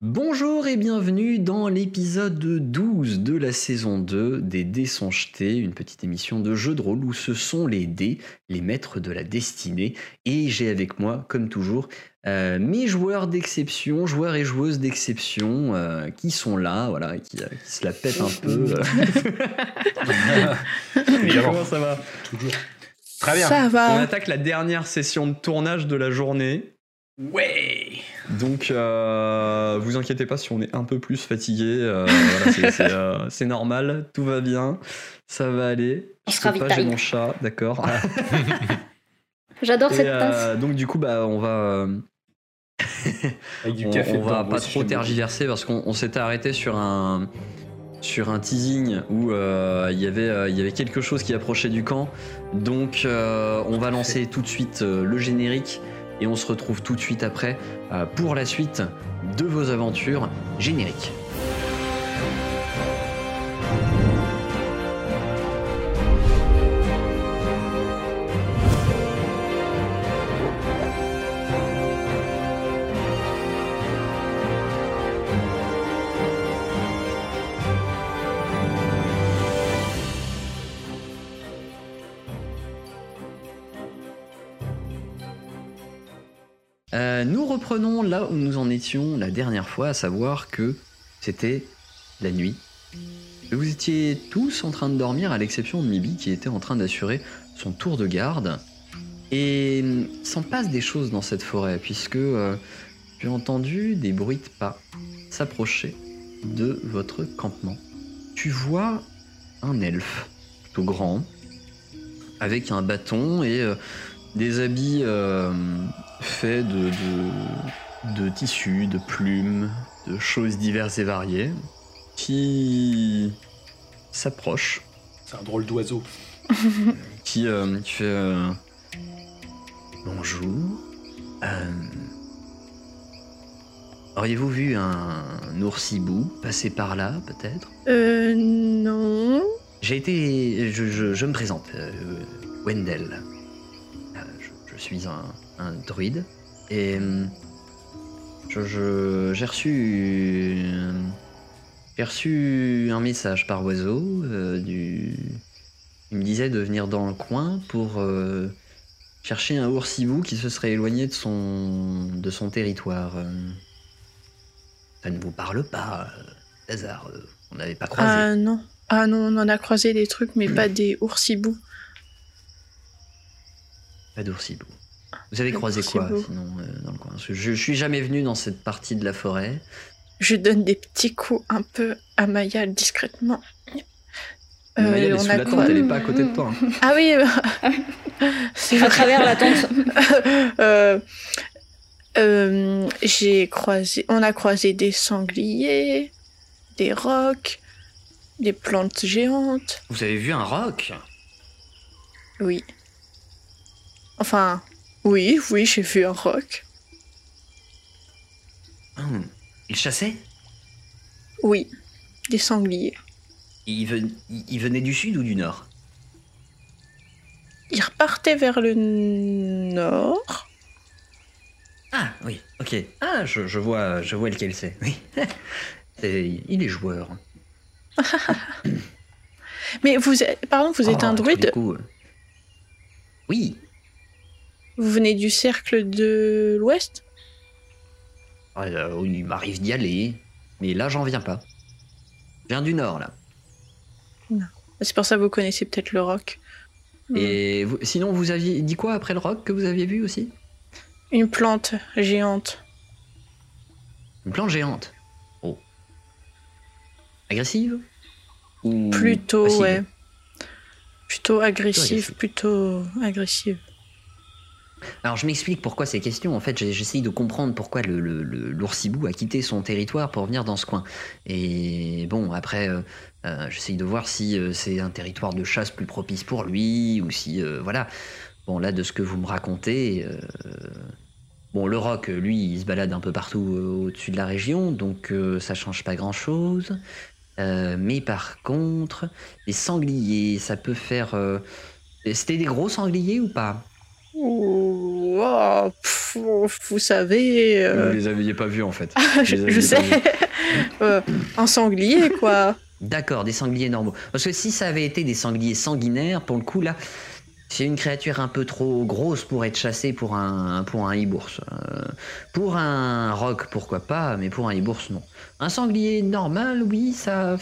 Bonjour et bienvenue dans l'épisode 12 de la saison 2 des Dés sont jetés, une petite émission de jeu de rôle où ce sont les dés, les maîtres de la destinée. Et j'ai avec moi, comme toujours, euh, mes joueurs d'exception, joueurs et joueuses d'exception euh, qui sont là, voilà, qui, euh, qui se la pètent un peu. Comment ça va? Toujours. Très bien. Ça On va. attaque la dernière session de tournage de la journée. Ouais. Donc, euh, vous inquiétez pas si on est un peu plus fatigué. euh, voilà, c'est- c'est euh, c'est normal, tout va bien, ça va aller. On Je se pas, j'ai ravitaille. mon chat, d'accord. J'adore Et, cette euh, tasse. donc, du coup, bah, on va, euh, Avec du on, café on va pas trop tergiverser parce qu'on on s'était arrêté sur un sur un teasing où euh, il y avait euh, il y avait quelque chose qui approchait du camp. Donc, euh, on va lancer tout de suite euh, le générique et on se retrouve tout de suite après euh, pour la suite de vos aventures génériques. Euh, nous reprenons là où nous en étions la dernière fois, à savoir que c'était la nuit. Vous étiez tous en train de dormir, à l'exception de Mibi qui était en train d'assurer son tour de garde. Et s'en passe des choses dans cette forêt, puisque euh, j'ai entendu des bruits de pas s'approcher de votre campement. Tu vois un elfe, plutôt grand, avec un bâton et euh, des habits euh, faits de, de, de tissus, de plumes, de choses diverses et variées, qui s'approche, C'est un drôle d'oiseau. qui, euh, qui fait euh, Bonjour. Euh, Auriez-vous vu un oursibou passer par là, peut-être? Euh, non. J'ai été. Je, je- je me présente, euh, Wendell. Euh, je, je suis un, un druide. Et. hum, je- je- J'ai reçu. euh, J'ai reçu un message par oiseau. euh, du, il me disait de venir dans le coin pour euh, chercher un oursibou qui se serait éloigné de son, de son territoire. euh. Ça ne vous parle pas, hasard. euh, On n'avait pas croisé. Ah non. Ah non, on en a croisé des trucs, mais pas des oursibous. Pas d'oursibou. Vous avez croisé quoi sinon euh, dans le coin? Je, je suis jamais venu dans cette partie de la forêt. Je donne des petits coups un peu à Maya discrètement. Euh, Maya, elle est on sous a la tente, elle est pas à côté de toi. hein. Ah oui, c'est À travers la tente. Euh, euh, j'ai croisé, on a croisé des sangliers, des rocs, des plantes géantes. Vous avez vu un roc? Oui. Enfin, oui, oui, j'ai vu un roc. Hum, Il chassait? Oui, des sangliers. il, ven- il- il venait du sud ou du nord? Il repartait vers le nord. Ah oui, ok. Ah, je, je vois, je vois lequel c'est. Oui. Il est joueur. Mais vous êtes, pardon, vous êtes Oh, un druide euh. Oui. Vous venez du cercle de l'Ouest? Euh, il m'arrive d'y aller, mais là j'en viens pas. Je viens du nord là. C'est pour ça que vous connaissez peut-être le roc. Et vous- sinon vous aviez dit quoi après le roc que vous aviez vu aussi? Une plante géante. Une plante géante? Oh. Agressive? Ou Plutôt, passive? ouais. Plutôt agressive, agressive. plutôt agressive. Alors je m'explique pourquoi ces questions. En fait, j'essaye de comprendre pourquoi le, le- le- l'oursibou a quitté son territoire pour venir dans ce coin. Et bon, après, euh, euh, j'essaye de voir si euh, c'est un territoire de chasse plus propice pour lui ou si, voilà. Bon, là, de ce que vous me racontez, bon, le roc, lui, il se balade un peu partout au-dessus de la région, donc ça change pas grand-chose. Mais par contre, les sangliers, ça peut faire. C'était des gros sangliers ou pas? Oh, pff, vous savez. euh, Vous les aviez pas vus en fait. je, les je sais. Euh, un sanglier, quoi. D'accord, des sangliers normaux. Parce que si ça avait été des sangliers sanguinaires, pour le coup là, c'est une créature un peu trop grosse pour être chassée pour un pour un hibours. Euh, pour un roc, pourquoi pas, mais pour un hibours, non. Un sanglier normal, oui, ça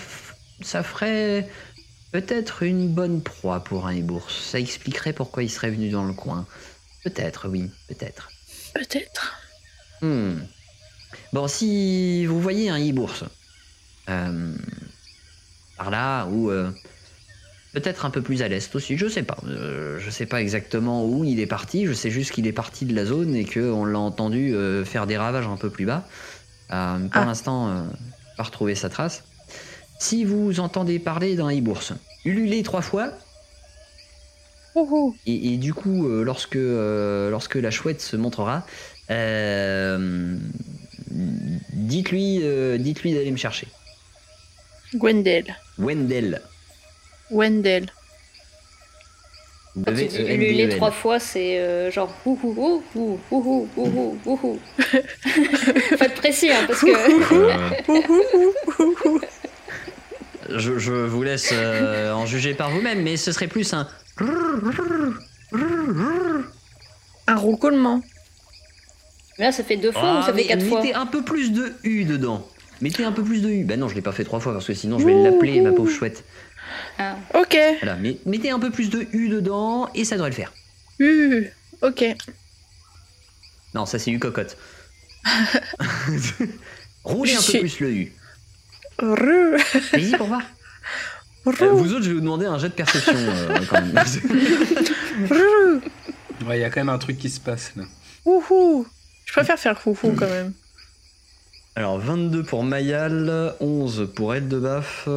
ça ferait peut-être une bonne proie pour un hibours. Ça expliquerait pourquoi il serait venu dans le coin. Peut-être, oui, peut-être. Peut-être. Hmm. Bon, si vous voyez un hibours euh, par là ou euh, peut-être un peu plus à l'est aussi, je sais pas. Euh, je sais pas exactement où il est parti. Je sais juste qu'il est parti de la zone et qu'on l'a entendu faire des ravages un peu plus bas. Pour Ah. l'instant, pas retrouvé sa trace. Si vous entendez parler d'un hibours, ululez trois fois Ouhou. et, et du coup, euh, lorsque, euh, lorsque la chouette se montrera, euh, dites-lui euh, dites-lui d'aller me chercher. Gwendel. Wendell. Wendell. Vous Quand tu avez dis E, ululer N-D-E-L. trois fois, c'est euh, genre ouhou ouhou ouhou ouhou ouhou ouhou. Faut être précis, hein, parce que Euh, Je, je vous laisse euh, en juger par vous-même, mais ce serait plus un. Un roucoulement. là, ça fait deux fois Ah, ou ça mais fait quatre fois mettez un peu plus de U dedans. Mettez un peu plus de U. Ben non, je l'ai pas fait trois fois parce que sinon je vais l'appeler ma pauvre chouette. Ah. Ok. Voilà, mais mettez un peu plus de U dedans et ça devrait le faire. Uh, ok. Non, ça c'est U cocotte. Roulez un peu plus le U. Allez-y pour voir. Euh, vous autres, je vais vous demander un jet de perception euh, quand même. Ouais, il y a quand même un truc qui se passe là. Ouhou. Je préfère faire foufou quand même. Alors 22 pour Mayal, 11 pour Eldebaf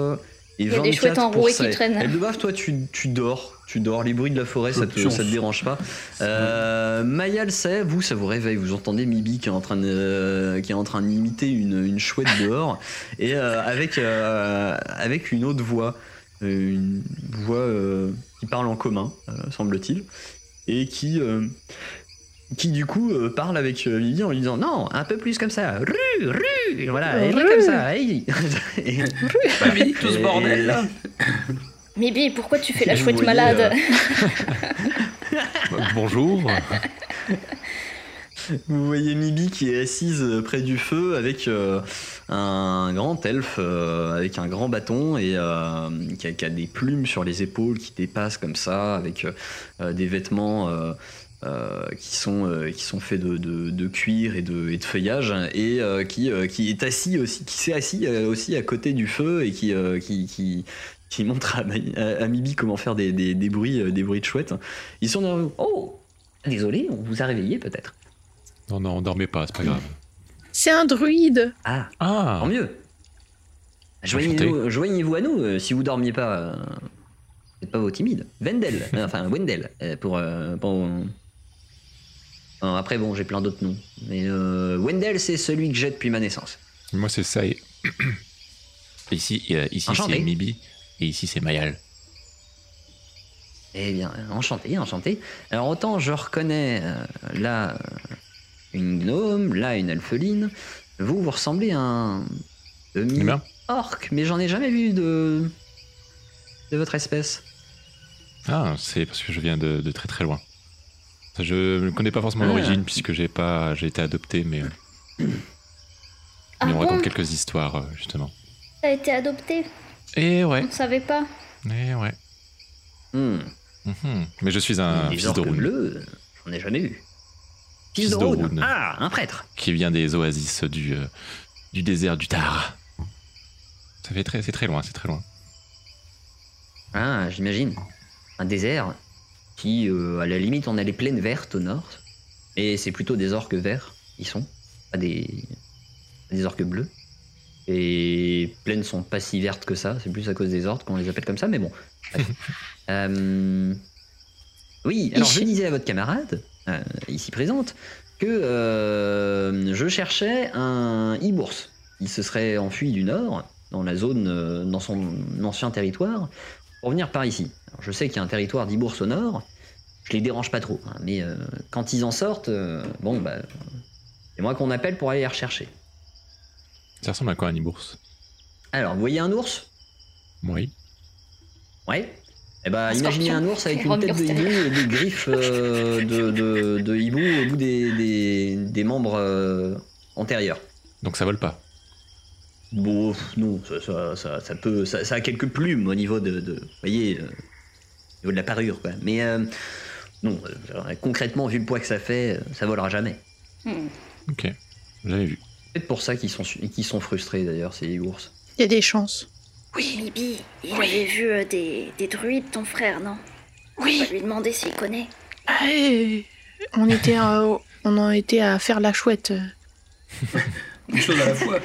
et Il y a 24 des chouettes enrouées qui traînent. Eldebaf, toi tu, tu dors, tu dors. Les bruits de la forêt, ça te, ça te dérange pas. Euh, Mayal, c'est vous, ça vous réveille. Vous entendez Mibi qui est en train de, euh, qui est en train d'imiter une, une chouette dehors et euh, avec euh, avec une autre voix, une voix euh, qui parle en commun, euh, semble-t-il, et qui euh, qui du coup euh, parle avec euh, Vivi en lui disant non un peu plus comme ça rue rue voilà et Rue. comme ça hey. Et- Bah oui, tout ce Et- bordel là. Mibi, pourquoi tu fais la chouette voyez, malade bah, bonjour. vous voyez Mibi qui est assise euh, près du feu avec euh, un grand elfe euh, avec un grand bâton et euh, qui, a, qui a des plumes sur les épaules qui dépassent comme ça avec euh, euh, des vêtements euh, qui sont euh, qui sont faits de, de- de cuir et de, et de feuillage et euh, qui euh, qui est assis aussi qui s'est assis euh, aussi à côté du feu et qui euh, qui, qui qui montre à, à- à Mibi comment faire des, des, des bruits des bruits de chouette. Ils sont dans oh désolé on vous a réveillé peut-être. Non, non, on dormait pas, c'est pas grave. C'est un druide. ah. Ah. Tant mieux. Joignez-vous joignez-vous à nous euh, si vous dormiez pas euh, faites pas vos timides. Wendell euh, enfin pour, euh, pour- Euh, après bon j'ai plein d'autres noms mais euh, Wendell c'est celui que j'ai depuis ma naissance Moi, c'est ça. et- ici, euh, ici c'est Mibi. Et ici, c'est Mayal. Eh bien, enchanté, enchanté. Alors autant je reconnais euh, là une gnome, là une alpheline. Vous, vous ressemblez à un demi Humain orc, mais j'en ai jamais vu de de votre espèce. Ah, c'est parce que je viens de, de très très loin. Je ne connais pas forcément Ah. l'origine puisque j'ai pas, j'ai été adopté, mais, euh, Ah mais on bon raconte quelques histoires euh, justement. T'as été adopté Et ouais, On savait pas. et ouais. Hmm. Mhm. Mais je suis un Des fils Rune bleus, j'en ai jamais vu. Fils Fils de de Rune. Rune. Ah, un prêtre. qui vient des oasis du, euh, du désert du Tar. Ça fait très, c'est très loin, c'est très loin. Ah, j'imagine. Un désert qui, euh, à la limite, on a les plaines vertes au nord. Et c'est plutôt des orques verts, ils sont. Pas des, des orques bleus. Et plaines sont pas si vertes que ça, c'est plus à cause des orques qu'on les appelle comme ça, mais bon. Euh, Oui, alors je disais à votre camarade, euh, ici présente, que euh, je cherchais un hibours. Il se serait enfui du nord, dans la zone, dans son ancien territoire, pour venir par ici. Alors, je sais qu'il y a un territoire d'Ibours au nord. je les dérange pas trop. hein, mais euh, quand ils en sortent, euh, bon, bah, c'est moi qu'on appelle pour aller les rechercher. Ça ressemble à quoi un ours Alors, vous voyez un ours? Oui. Ouais. Eh ben, Un imaginez scorpion. un ours avec une tête de hibou et des griffes euh, de, de- de hibou au bout des, des- des membres euh, antérieurs. Donc ça vole pas? Bon, non, ça, ça, ça, ça peut, ça, ça a quelques plumes au niveau de, de- vous voyez, euh, au niveau de la parure, quoi. Mais euh, non, euh, concrètement, vu le poids que ça fait, ça volera jamais. Hmm. Ok. J'avais vu. C'est peut-être pour ça qu'ils sont, qu'ils sont frustrés d'ailleurs, ces ours. Il y a des chances. Oui, Mibi, il avait vu euh, des, des druides, ton frère, non? On Oui. va lui demander s'il connaît. Ah, et on était, à- on en était à faire la chouette. Une chose à la fois.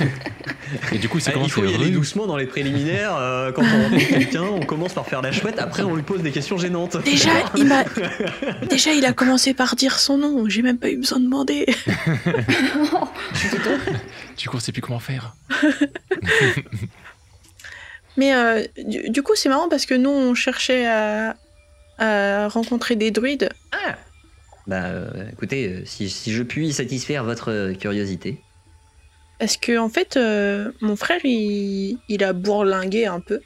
Et du coup, c'est Ah, comment il faut c'est y aller doucement dans les préliminaires. euh, quand on rencontre quelqu'un, on commence par faire la chouette, après on lui pose des questions gênantes. Déjà, il m'a, déjà, il a commencé par dire son nom. J'ai même pas eu besoin de demander. Du coup, on sait plus comment faire. Mais euh, du, du coup, c'est marrant parce que nous, on cherchait à, à rencontrer des druides. Ah Bah euh, écoutez, si, si je puis satisfaire votre curiosité. Parce que en fait, euh, mon frère, il, il a bourlingué un peu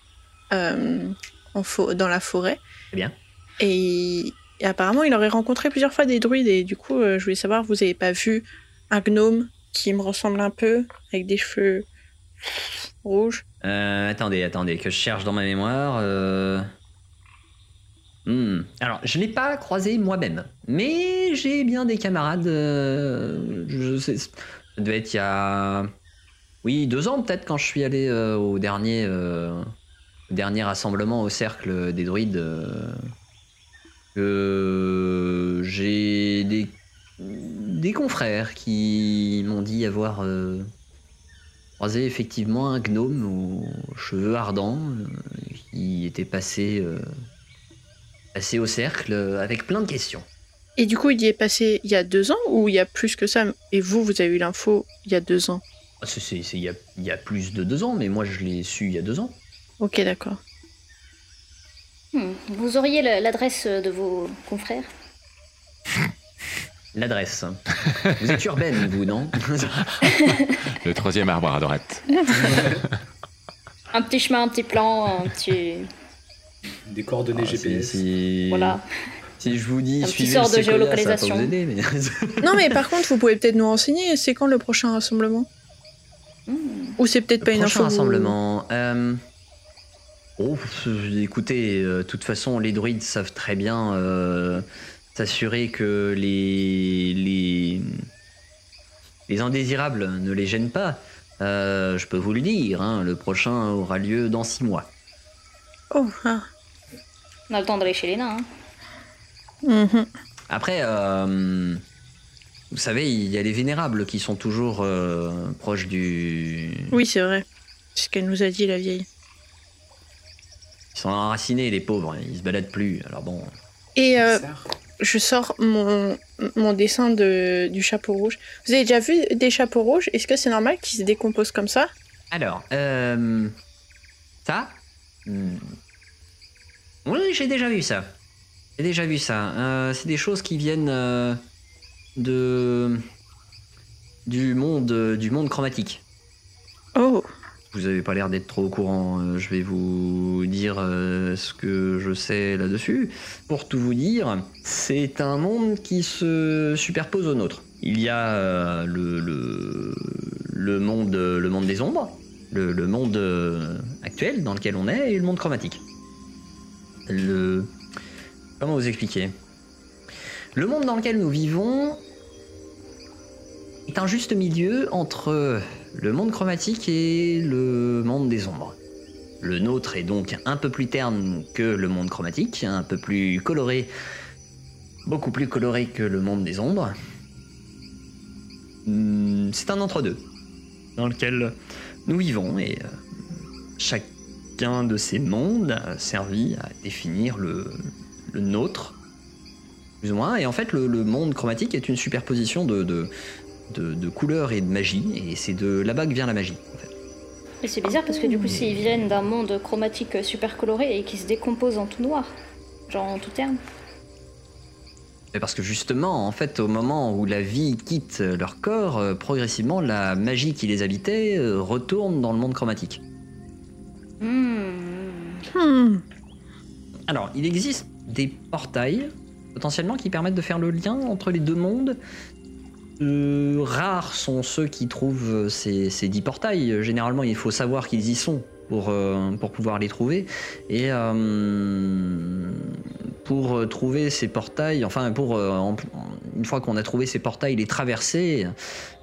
euh, en dans la forêt. Très bien. Et, apparemment, il aurait rencontré plusieurs fois des druides. Et du coup, euh, je voulais savoir, vous avez pas vu un gnome qui me ressemble un peu, avec des cheveux rouges? Euh, attendez, attendez, que je cherche dans ma mémoire. Hmm. Alors, je l'ai pas croisé moi-même, mais j'ai bien des camarades. euh, je sais, ça devait être il y a, oui, deux ans peut-être quand je suis allé euh, au dernier, euh, dernier rassemblement au cercle des druides. euh, j'ai des des confrères qui m'ont dit avoir croisé effectivement un gnome aux cheveux ardents qui était passé, passé au cercle avec plein de questions. Et du coup, il y est passé il y a deux ans ou il y a plus que ça? Et vous, vous avez eu l'info il y a deux ans? Ah, c'est- il y, a, il y a plus de deux ans, mais moi je l'ai su il y a deux ans. Ok, d'accord. Hmm. Vous auriez la- l'adresse de vos confrères? L'adresse. vous êtes urbaine, vous, non? Le troisième arbre à droite. Un petit chemin, un petit plan, un petit... Des coordonnées Ah, GPS. Voilà. Si je vous dis Un petit sort de géolocalisation. Ça va pas vous aider, mais... Non, mais par contre, vous pouvez peut-être nous renseigner. C'est quand le prochain rassemblement? Hmm. Ou c'est peut-être pas une prochain info vous- rassemblement. euh, Oh, écoutez, euh, de toute façon, les druides savent très bien euh, s'assurer que les, les les indésirables ne les gênent pas. Euh, je peux vous le dire, hein, le prochain aura lieu dans six mois. Oh, ah. On a le temps d'aller chez les nains. hein. Après, euh, vous savez, il y a les vénérables qui sont toujours euh, proches du. Oui, c'est vrai. C'est ce qu'elle nous a dit, la vieille. Ils sont enracinés, les pauvres. Ils se baladent plus. Alors bon. Et euh, je sors mon, mon dessin de, du chapeau rouge. Vous avez déjà vu des chapeaux rouges? Est-ce que c'est normal qu'ils se décomposent comme ça? Alors, euh, ça? Hmm. Oui, j'ai déjà vu ça. J'ai déjà vu ça. Euh, c'est des choses qui viennent euh, de du monde du monde chromatique. Oh, Vous avez pas l'air d'être trop au courant. euh, Je vais vous dire euh, ce que je sais là-dessus. Pour tout vous dire, c'est un monde qui se superpose au nôtre. Il y a euh, le, le, le monde, le monde des ombres, le, le monde euh, actuel dans lequel on est, et le monde chromatique. Le... Comment vous expliquer Le monde dans lequel nous vivons est un juste milieu entre le monde chromatique et le monde des ombres. Le nôtre est donc un peu plus terne que le monde chromatique, un peu plus coloré, beaucoup plus coloré que le monde des ombres. Hmm, C'est un entre-deux dans lequel nous vivons et euh, chacun de ces mondes a servi à définir le, le nôtre, plus ou moins. Et en fait, le, le monde chromatique est une superposition de, de, de, de couleurs et de magie, et c'est de là-bas que vient la magie. En fait. Et c'est bizarre parce que du coup, s'ils viennent d'un monde chromatique super coloré et qui se décompose en tout noir, genre en tout terme. Mais parce que justement, en fait, au moment où la vie quitte leur corps, euh, progressivement, la magie qui les habitait euh, retourne dans le monde chromatique. Hmm. Hmm. Alors, il existe des portails, potentiellement, qui permettent de faire le lien entre les deux mondes. Euh, rares sont ceux qui trouvent ces, ces dix portails. Généralement, il faut savoir qu'ils y sont pour, euh, pour pouvoir les trouver. Et euh, pour euh, trouver ces portails, enfin, pour euh, une fois qu'on a trouvé ces portails, les traverser,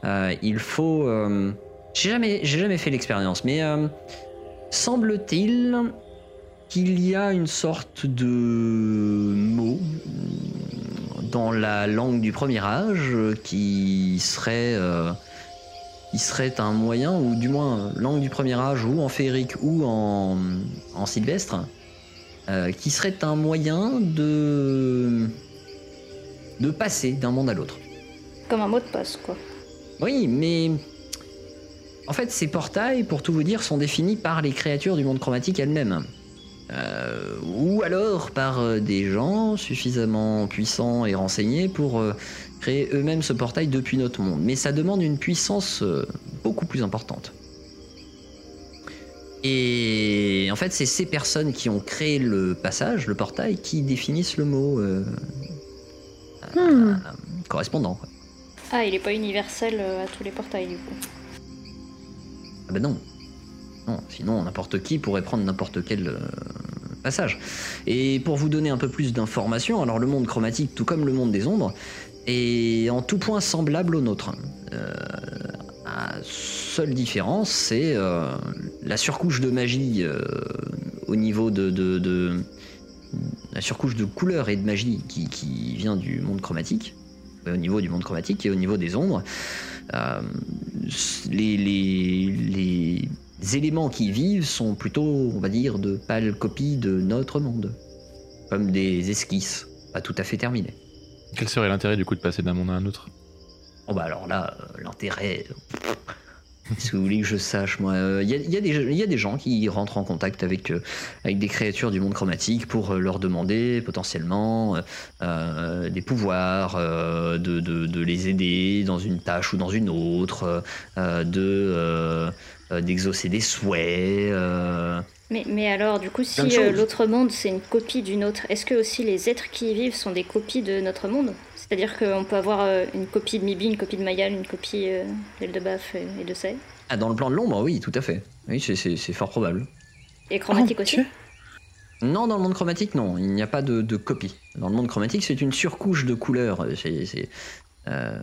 euh, il faut. euh, j'ai jamais, j'ai jamais fait l'expérience, mais euh, semble-t-il qu'il y a une sorte de mot dans la langue du premier âge qui serait euh, qui serait un moyen ou du moins langue du premier âge ou en féerique ou en, en sylvestre euh, qui serait un moyen de de passer d'un monde à l'autre. Comme un mot de passe, quoi. Oui, mais en fait, ces portails, pour tout vous dire, sont définis par les créatures du monde chromatique elles-mêmes. Euh, ou alors par euh, des gens suffisamment puissants et renseignés pour euh, créer eux-mêmes ce portail depuis notre monde. Mais ça demande une puissance beaucoup plus importante. Et en fait, c'est ces personnes qui ont créé le passage, le portail, qui définissent le mot euh, Hmm. euh, correspondant. quoi. Ah, il est pas universel à tous les portails, du coup. Ah bah non. Non, sinon n'importe qui pourrait prendre n'importe quel euh, passage. Et pour vous donner un peu plus d'informations, alors le monde chromatique, tout comme le monde des ombres, est en tout point semblable au nôtre. Euh, la seule différence, c'est euh, la surcouche de magie au niveau de, la surcouche de couleur et de magie qui, vient du monde chromatique, au niveau du monde chromatique et au niveau des ombres. Les, les éléments qui y vivent sont plutôt, on va dire, de pâles copies de notre monde. Comme des esquisses, pas tout à fait terminées. Quel serait l'intérêt du coup de passer d'un monde à un autre? Bon bah alors là, euh, l'intérêt... euh, Si vous voulez que je sache, moi, il y, a, y a des- y a des gens qui rentrent en contact avec, euh, avec des créatures du monde chromatique pour euh, leur demander potentiellement euh, euh, des pouvoirs, euh, de, de- de les aider dans une tâche ou dans une autre, euh, de euh, euh, d'exaucer des souhaits. euh. Mais, mais alors, du coup, si euh, l'autre monde, c'est une copie d'une autre, est-ce que aussi les êtres qui y vivent sont des copies de notre monde? C'est-à-dire qu'on peut avoir euh, une copie de Mibi, une copie de Mayal, une copie euh, d'Eldebaf et, et de Say Ah, dans le plan de l'ombre, oui, tout à fait. Oui, c'est- fort probable. Et chromatique Oh, aussi? Dieu. Non, dans le monde chromatique, non, il n'y a pas de, de copie. Dans le monde chromatique, c'est une surcouche de couleurs. C'est, c'est, euh,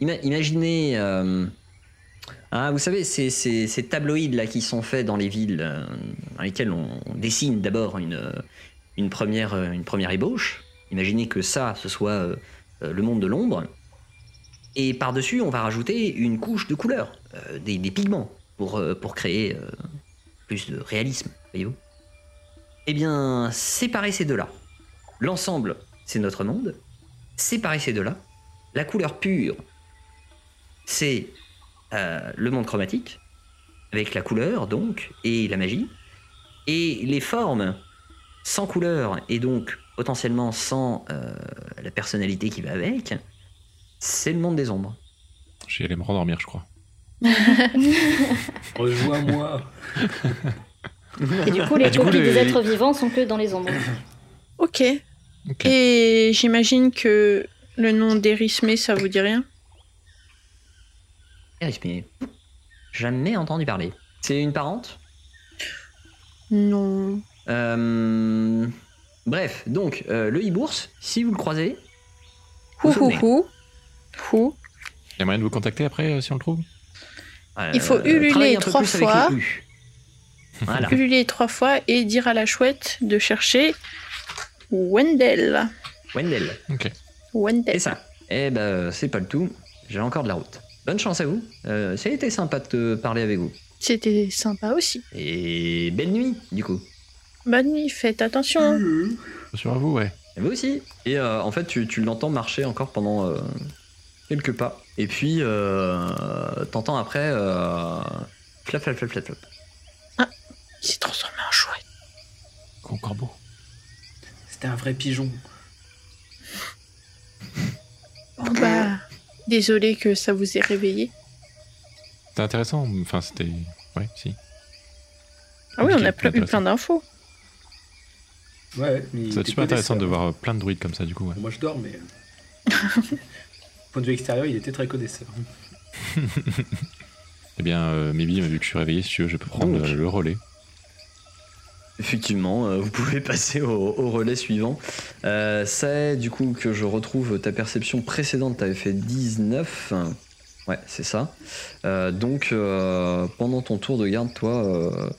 ima- imaginez, euh, ah, vous savez, ces, ces, ces tabloïds là qui sont faits dans les villes, euh, dans lesquels on, dessine d'abord une, euh, euh, une première ébauche. Imaginez que ça, ce soit le monde de l'ombre. Et par-dessus, on va rajouter une couche de couleurs, euh, des, pigments, pour, pour créer plus de réalisme, voyez-vous. Eh bien, séparer ces deux-là. L'ensemble, c'est notre monde. Séparer ces deux-là. La couleur pure, c'est euh, le monde chromatique, avec la couleur, donc, et la magie. Et les formes, sans couleur, et donc potentiellement sans euh, la personnalité qui va avec, c'est le monde des ombres. Je vais aller me rendormir, je crois. Rejoins-moi. Et du coup, les Ah, du coup, copies le- des êtres vivants sont que dans les ombres. Ok. Ok. Et j'imagine que le nom d'Erismé, ça vous dit rien? Mais jamais entendu parler. C'est une parente? Non. Euh, Bref, donc, euh, le hibours, si vous le croisez, vous Hou. Il y a moyen de vous contacter après euh, si on le trouve? Euh, Il faut ululer trois fois. Voilà. Ululer trois fois et dire à la chouette de chercher Wendell. Wendell, Ok. Wendell. c'est ça. Eh ben, c'est pas le tout. J'ai encore de la route. Bonne chance à vous. Euh, ça a été sympa de te parler avec vous. C'était sympa aussi. Et belle nuit, du coup. Bonne nuit, faites attention. Sur vous, ouais. Et vous aussi. Et euh, en fait, tu, tu l'entends marcher encore pendant euh, quelques pas. Et puis, euh, t'entends après. Euh, flap, flap, flap, flap, flap. Il s'est transformé en chouette. Con corbeau. C'était un vrai pigeon. Désolée que ça vous ait réveillé. C'était intéressant. Enfin, c'était. Ouais, si. Ah oui, on a plein- eu plein d'infos. Ouais, mais était super intéressant de voir euh, plein de druides comme ça, du coup. ouais. Moi je dors, mais. Point de vue extérieur, il était très connaisseur. Eh bien, euh, Maybe, vu que je suis réveillé, si tu veux, je peux prendre Donc. euh, le relais. Effectivement, euh, vous pouvez passer au, relais suivant. Euh, c'est du coup que je retrouve ta perception précédente, tu avais fait 19. Ouais, c'est ça. Euh, donc, euh, pendant ton tour de garde, toi,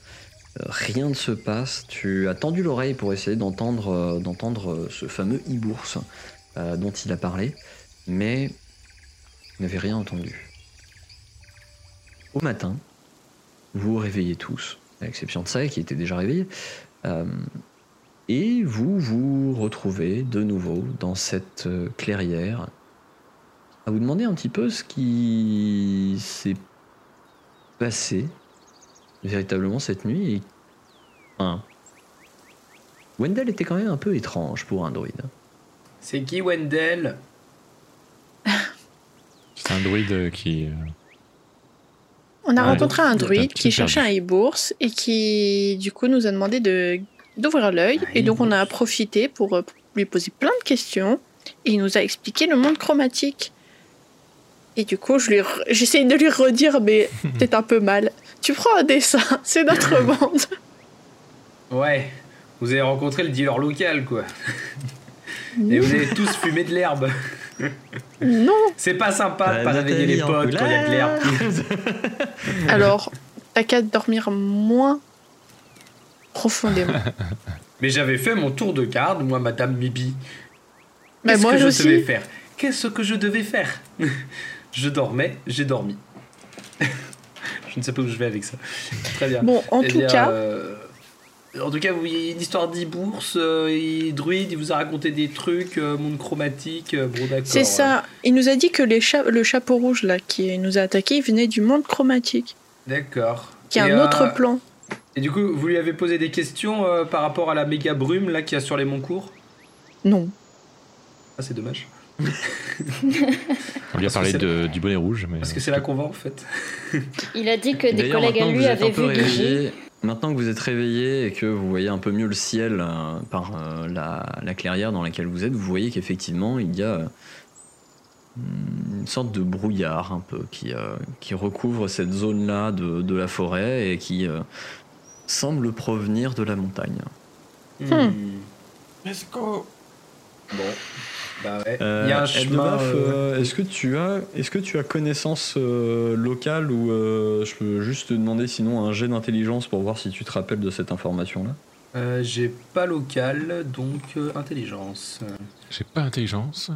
rien ne se passe. Tu as tendu l'oreille pour essayer d'entendre d'entendre ce fameux e-bourse dont il a parlé, mais vous n'avez rien entendu. Au matin, vous vous réveillez tous, à l'exception de ça qui était déjà réveillé. Euh, et vous vous retrouvez de nouveau dans cette euh, clairière à vous demander un petit peu ce qui s'est passé véritablement cette nuit. Et... Enfin, Wendell était quand même un peu étrange pour un druide. C'est qui Wendell? C'est un druide euh, qui. On a Ouais, rencontré un druide qui cherchait un e-bourse et qui, du coup, nous a demandé de d'ouvrir l'œil. Et donc, on a profité pour euh, lui poser plein de questions. Et il nous a expliqué le monde chromatique. Et du coup, je lui re- j'essaye de lui redire, mais peut-être un peu mal. Tu prends un dessin, c'est notre monde. Ouais, vous avez rencontré le dealer local, quoi. Et vous avez tous fumé de l'herbe. Non. C'est pas sympa de Euh, pas réveiller les potes quand il y a de l'herbe. Alors, t'as qu'à dormir moins profondément. Mais j'avais fait mon tour de garde, moi, Madame Mibi. Mais Qu'est-ce moi que je aussi. devais faire? Qu'est-ce que je devais faire? Je dormais, j'ai dormi. je ne sais pas où je vais avec ça. Très bien. Bon, en Eh tout bien, cas, euh, en tout cas, vous voyez une histoire d'e-bourse, euh, druide, il vous a raconté des trucs, euh, monde chromatique, euh, bon d'accord. c'est ça. Il nous a dit que les cha- le chapeau rouge là qui nous a attaqué, il venait du monde chromatique, D'accord. qui est Et, un euh, autre plan. Et du coup, vous lui avez posé des questions euh, par rapport à la méga brume là qu'il y a sur les monts courts? Non. Ah, c'est dommage. On lui a parlé de- du bonnet rouge, mais. Parce que c'est là qu'on va en fait. Il a dit que des collègues à lui avaient vu Guigui. Maintenant que vous êtes réveillé et que vous voyez un peu mieux le ciel euh, par euh, la, la clairière dans laquelle vous êtes, vous voyez qu'effectivement il y a euh, une sorte de brouillard un peu qui, euh, qui recouvre cette zone-là de, de la forêt et qui euh, semble provenir de la montagne. Hmm. Let's go Bon. Bah ouais. Euh, Il y a un chemin. Euh, euh, est-ce que tu as, est-ce que tu as connaissance euh, locale ou euh, je peux juste te demander sinon un jet d'intelligence pour voir si tu te rappelles de cette information-là? Euh, J'ai pas local, donc euh, intelligence. J'ai pas intelligence.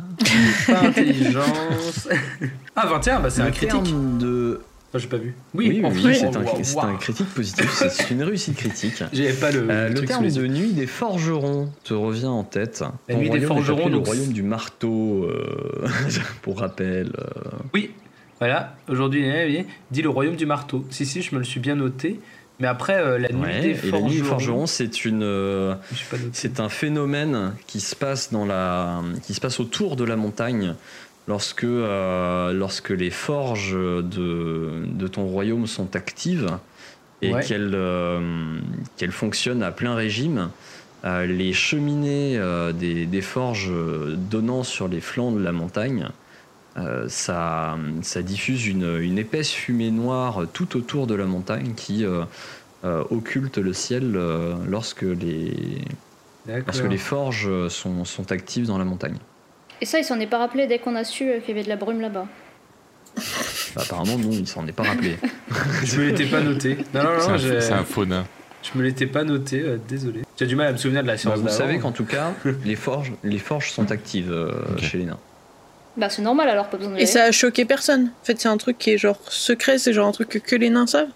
Pas intelligence. ah, 21, bah c'est un critique. de j'ai pas vu. Oui, oui, oui, c'est un, wow, c'est wow. un critique positif, c'est une réussite critique. J'avais pas le, Euh, le terme de nuit des forgerons te revient en tête. La Ton nuit des forgerons, le royaume du marteau, euh, pour rappel. euh. Oui, voilà. Aujourd'hui, eh, dit le royaume du marteau. Si, si, je me le suis bien noté. Mais après, euh, la nuit Ouais, des et la nuit des forgerons. forgerons, c'est une, euh, c'est un phénomène qui se passe dans la, qui se passe autour de la montagne. Lorsque, euh, lorsque les forges de, de ton royaume sont actives et Ouais. qu'elles euh, qu'elles fonctionnent à plein régime, euh, les cheminées des, des forges donnant sur les flancs de la montagne, ça, ça diffuse une, une épaisse fumée noire tout autour de la montagne qui occulte le ciel lorsque, les, lorsque les forges sont, sont actives dans la montagne. Et ça, il s'en est pas rappelé dès qu'on a su euh, qu'il y avait de la brume là-bas. Bah, apparemment, non, il s'en est pas rappelé. Je me l'étais pas noté. Non, non, C'est non, c'est un faux nain. je me l'étais pas noté. euh, désolé. J'ai du mal à me souvenir de la Bon, séance vous savez qu'en tout cas, les forges, les forges sont actives euh, chez les nains. Bah, c'est normal alors, pas besoin de Et ça a choqué personne. En fait, c'est un truc qui est genre secret, c'est genre un truc que, que les nains savent.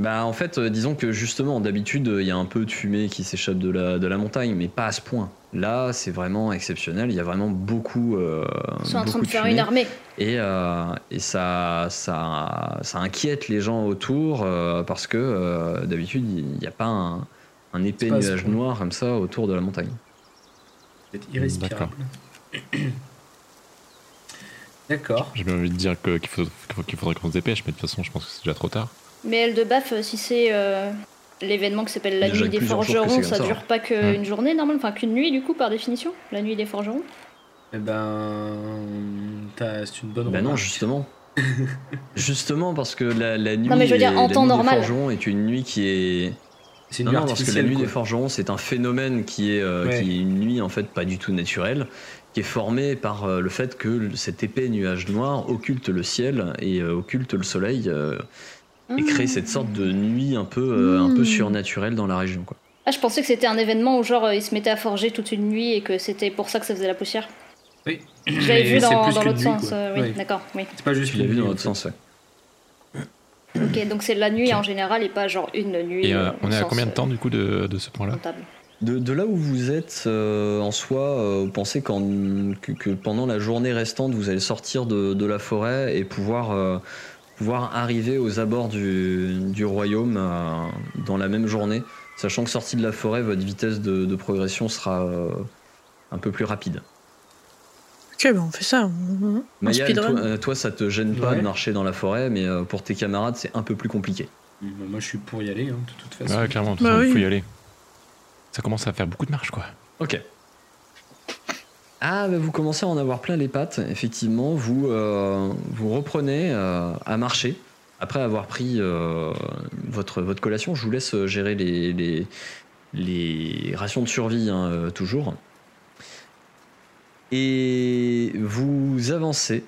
Bah en fait, euh, disons que justement, d'habitude, il y a un peu de fumée qui s'échappe de la, de la montagne, mais pas à ce point. Là, c'est vraiment exceptionnel. Il y a vraiment beaucoup. euh, Ils sont en train beaucoup de faire fumée. une armée. Et, euh, et ça, ça, ça inquiète les gens autour euh, parce que euh, d'habitude, il n'y a pas un, un épais pas nuage noir comme ça autour de la montagne. C'est irrespirable. D'accord. J'ai bien envie de dire qu'il faudrait qu'on se dépêche, mais de toute façon, je pense que c'est déjà trop tard. Mais elle de baf, si c'est euh, l'événement qui s'appelle la Déjà nuit des forgerons, ça ça. dure pas qu'une journée normalement, enfin qu'une nuit du coup par définition, la nuit des forgerons. Eh ben. C'est une bonne Bah non, justement. justement, parce que la, la nuit, mais je veux dire, est- en la temps nuit normal. des forgerons est une nuit qui est. C'est une Non, nuit non, parce que la nuit quoi. des forgerons, c'est un phénomène qui est, euh, Ouais. qui est une nuit en fait pas du tout naturelle, qui est formé par euh, le fait que cet épais nuage noir occulte le ciel et euh, occulte le soleil euh, et crée cette sorte de nuit un peu, euh, un peu Mm. surnaturelle dans la région. Quoi. Ah, je pensais que c'était un événement où genre ils se mettaient à forger toute une nuit et que c'était pour ça que ça faisait la poussière. Oui. J'avais Mais vu dans, dans l'autre sens. euh, oui, d'accord, oui. C'est pas juste Tu l'as une vu dans l'autre sens, ouais. Ok, donc c'est la nuit en général et pas genre une nuit. Et euh, on est à sens, combien de temps du coup de, de ce point-là. De, de là où vous êtes euh, en soi, euh, vous pensez qu'en- que, que pendant la journée restante, vous allez sortir de, de la forêt et pouvoir, euh, pouvoir arriver aux abords du, du royaume euh, dans la même journée, sachant que sorti de la forêt, votre vitesse de, de progression sera euh, un peu plus rapide. Ok, ben on fait ça. on- on- speedrun. toi, euh, toi, ça te gêne pas Ouais. de marcher dans la forêt, mais euh, pour tes camarades, c'est un peu plus compliqué. Bah, Moi, je suis pour y aller, hein, de toute façon. Ouais, clairement, Bah il faut oui. y aller. Ça commence à faire beaucoup de marche, quoi. Ok. Ah, bah, vous commencez à en avoir plein les pattes. Effectivement, vous, euh, vous reprenez euh, à marcher. Après avoir pris euh, votre, votre collation, je vous laisse gérer les, les, rations de survie, hein, toujours. Et vous avancez.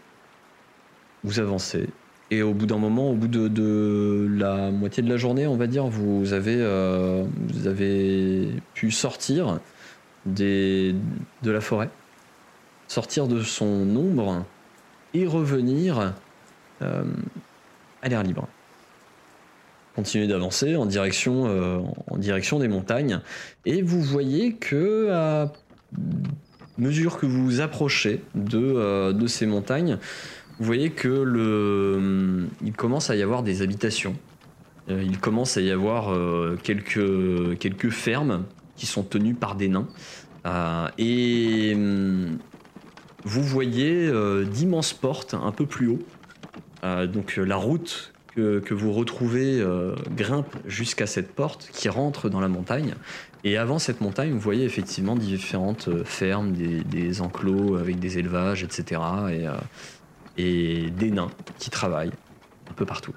Vous avancez. Et au bout d'un moment, au bout de, de la moitié de la journée, on va dire, vous avez, vous avez pu sortir des, de la forêt, sortir de son ombre et revenir euh, à l'air libre. Continuez d'avancer en direction, euh, en direction des montagnes et vous voyez que à mesure que vous vous approchez de, euh, ces montagnes, vous voyez que le, il commence à y avoir des habitations. Il commence à y avoir quelques, quelques fermes qui sont tenues par des nains. Et vous voyez euh, d'immenses portes un peu plus haut. Euh, donc euh, la route que, que vous retrouvez euh, grimpe jusqu'à cette porte qui rentre dans la montagne. Et avant cette montagne, vous voyez effectivement différentes euh, fermes, des, des enclos avec des élevages, etc. Et, euh, et des nains qui travaillent un peu partout.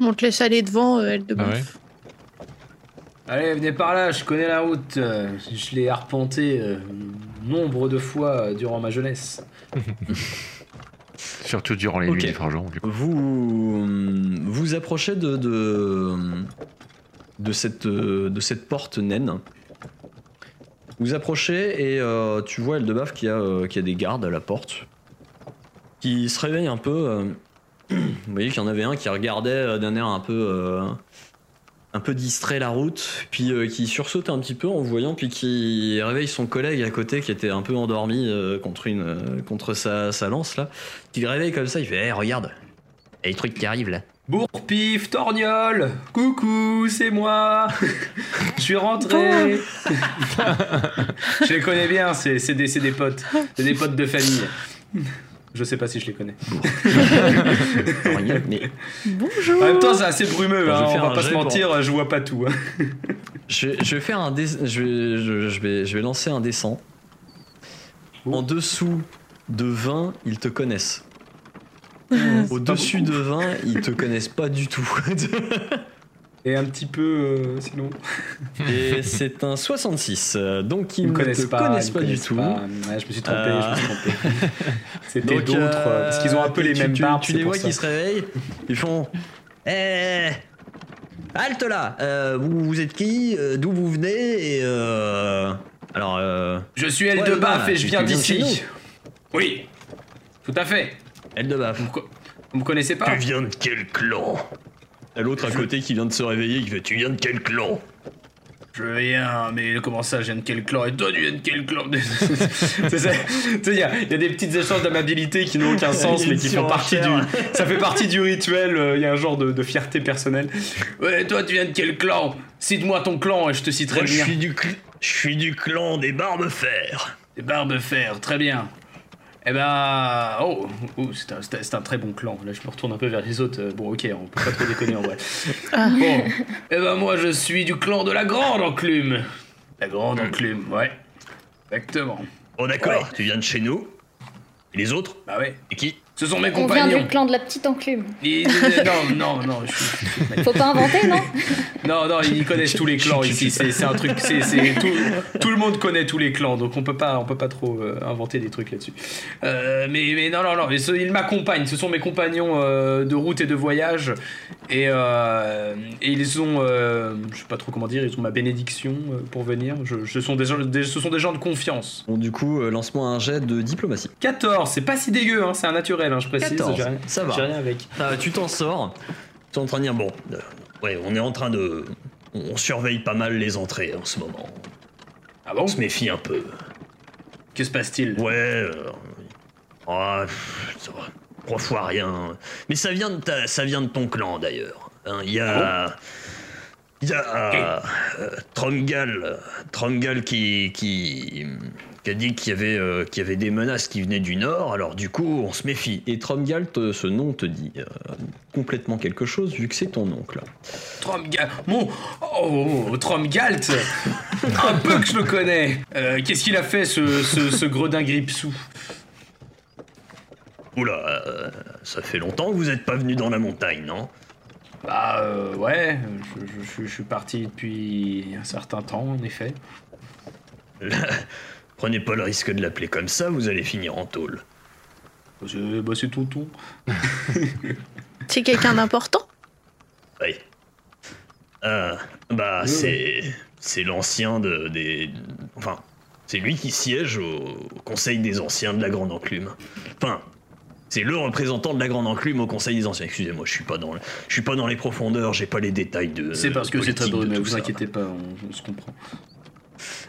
On te laisse aller devant, euh, elle de Ah ouais Allez, venez par là, je connais la route. Je l'ai arpenté euh, nombre de fois euh, durant ma jeunesse. Surtout durant les Ok. nuits forgerons, du coup. Vous vous approchez de, de, de cette, de cette porte naine. Vous approchez et euh, tu vois Eldebaf qui a, euh, qui a des gardes à la porte qui se réveille un peu. euh, vous voyez qu'il y en avait un qui regardait euh, d'un air un peu, euh, un peu distrait la route, puis euh, qui sursaute un petit peu en voyant, puis qui réveille son collègue à côté qui était un peu endormi euh, contre, une, euh, contre sa, sa lance là. Qui le réveille comme ça, il fait hey, regarde, il y a des trucs qui arrivent là. Bourpif, Torgnol, coucou, c'est moi. Je suis rentré. je les connais bien, c'est des, c'est des potes. C'est des potes de famille. Je sais pas si je les connais. Mais Bonjour En même temps, c'est assez brumeux, hein, vais on va un pas se pour- mentir, je vois pas tout. hein. je, vais- je vais faire un dé- je vais, je, je vais, je vais lancer un descend. En dessous de 20, ils te connaissent. Au-dessus de 20, ils te connaissent pas du tout. Et un petit peu, euh, sinon. Et c'est un 66, euh, donc ils Ils ne me connaissent te pas. connaissent ils me pas du tout. pas. Ouais, je me suis trompé, Euh, je me suis trompé. C'était d'autres, euh, parce qu'ils ont un peu les tu- mêmes tu, barbes. Tu les vois qui se réveillent, ils font Eh Halte là euh, vous, vous êtes qui Euh, D'où vous venez Et euh, Alors, euh, Je suis Ouais, Eldebaf bah, et je viens de d'ici. Oui, tout à fait. Eldebaf. Vous, co- vous me connaissez pas? Tu viens de quel clan? T'as l'autre à côté qui vient de se réveiller qui fait Tu viens de quel clan? Je viens, mais comment ça, je viens de quel clan? Et toi, tu viens de quel clan? C'est ça. Tu sais, il y, a il y a des petites échanges d'amabilité qui n'ont aucun sens, mais qui font partie du. Ça fait partie du rituel. euh, Il y a un genre de, de fierté personnelle. Ouais, toi, tu viens de quel clan? Cite-moi ton clan et je te citerai Moi, le je suis du, cl- clan des Barbes Fer. Des barbes fer, très bien. Eh ben, oh, oh, c'est un, très bon clan. Là, je me retourne un peu vers les autres. Euh, Bon, ok, on peut pas trop déconner en vrai. Ah. Bon, eh ben moi, je suis du clan de la Grande Enclume. La Grande Enclume, ouais. Exactement. Bon, d'accord, tu viens de chez nous. Et les autres Bah ouais. Et qui? Ce sont mes On vient compagnons. du clan de la petite enclume. Ils- non, non, non, je suis- Faut pas inventer, non non, non, ils connaissent tous les clans ici. C'est un truc, c'est tout, tout le monde connaît tous les clans, donc on peut pas, on peut pas trop euh, inventer des trucs là-dessus. Euh, mais, mais non, non, non, mais ce- ils m'accompagnent. Ce sont mes compagnons euh, de route et de voyage, et, euh, et ils ont, euh, je sais pas trop comment dire, ils ont ma bénédiction euh, pour venir. Je, ce sont des gens, des- ce sont des gens de confiance. Bon, du coup, lance-moi un jet de diplomatie. 14, c'est pas si dégueu, hein, c'est un naturel, hein, je précise. 14, j'ai rien- ça va. J'ai rien avec. Ah, tu t'en sors. Tu es en train de dire, bon, euh, ouais, on est en train de. On surveille pas mal les entrées en ce moment. Ah bon? On se méfie un peu. Que se passe-t-il? Ouais. euh, ah, pff, ça va. Trois fois rien. Mais ça vient de, ta- ça vient de ton clan d'ailleurs. Hein, Il y a. Il y a euh, Tromgal, euh, Tromgal qui, qui, qui a dit qu'il y, avait, euh, qu'il y avait des menaces qui venaient du nord, alors du coup on se méfie. Et Tromgalt, euh, ce nom te dit euh, complètement quelque chose vu que c'est ton oncle. Tromgalt. Mon. Oh, Tromgalt Un peu que je le connais Euh, Qu'est-ce qu'il a fait, ce, ce, ce gredin Gripsou? Oula, ça fait longtemps que vous n'êtes pas venu dans la montagne, non? Bah, euh, ouais, je, je- je- je suis parti depuis un certain temps, en effet. Prenez pas le risque de l'appeler comme ça, vous allez finir en tôle. C'est bah, c'est tonton. C'est quelqu'un d'important? Oui. Ah, bah, c'est. C'est l'ancien de, des. Enfin, c'est lui qui siège au Conseil des Anciens de la Grande Enclume. Enfin, c'est le représentant de la Grande Enclume au Conseil des Anciens. Excusez-moi, je suis pas dans, le- je suis pas dans les profondeurs, j'ai pas les détails de. C'est parce que c'est très ne tout vous ça. inquiétez pas, on, on se comprend.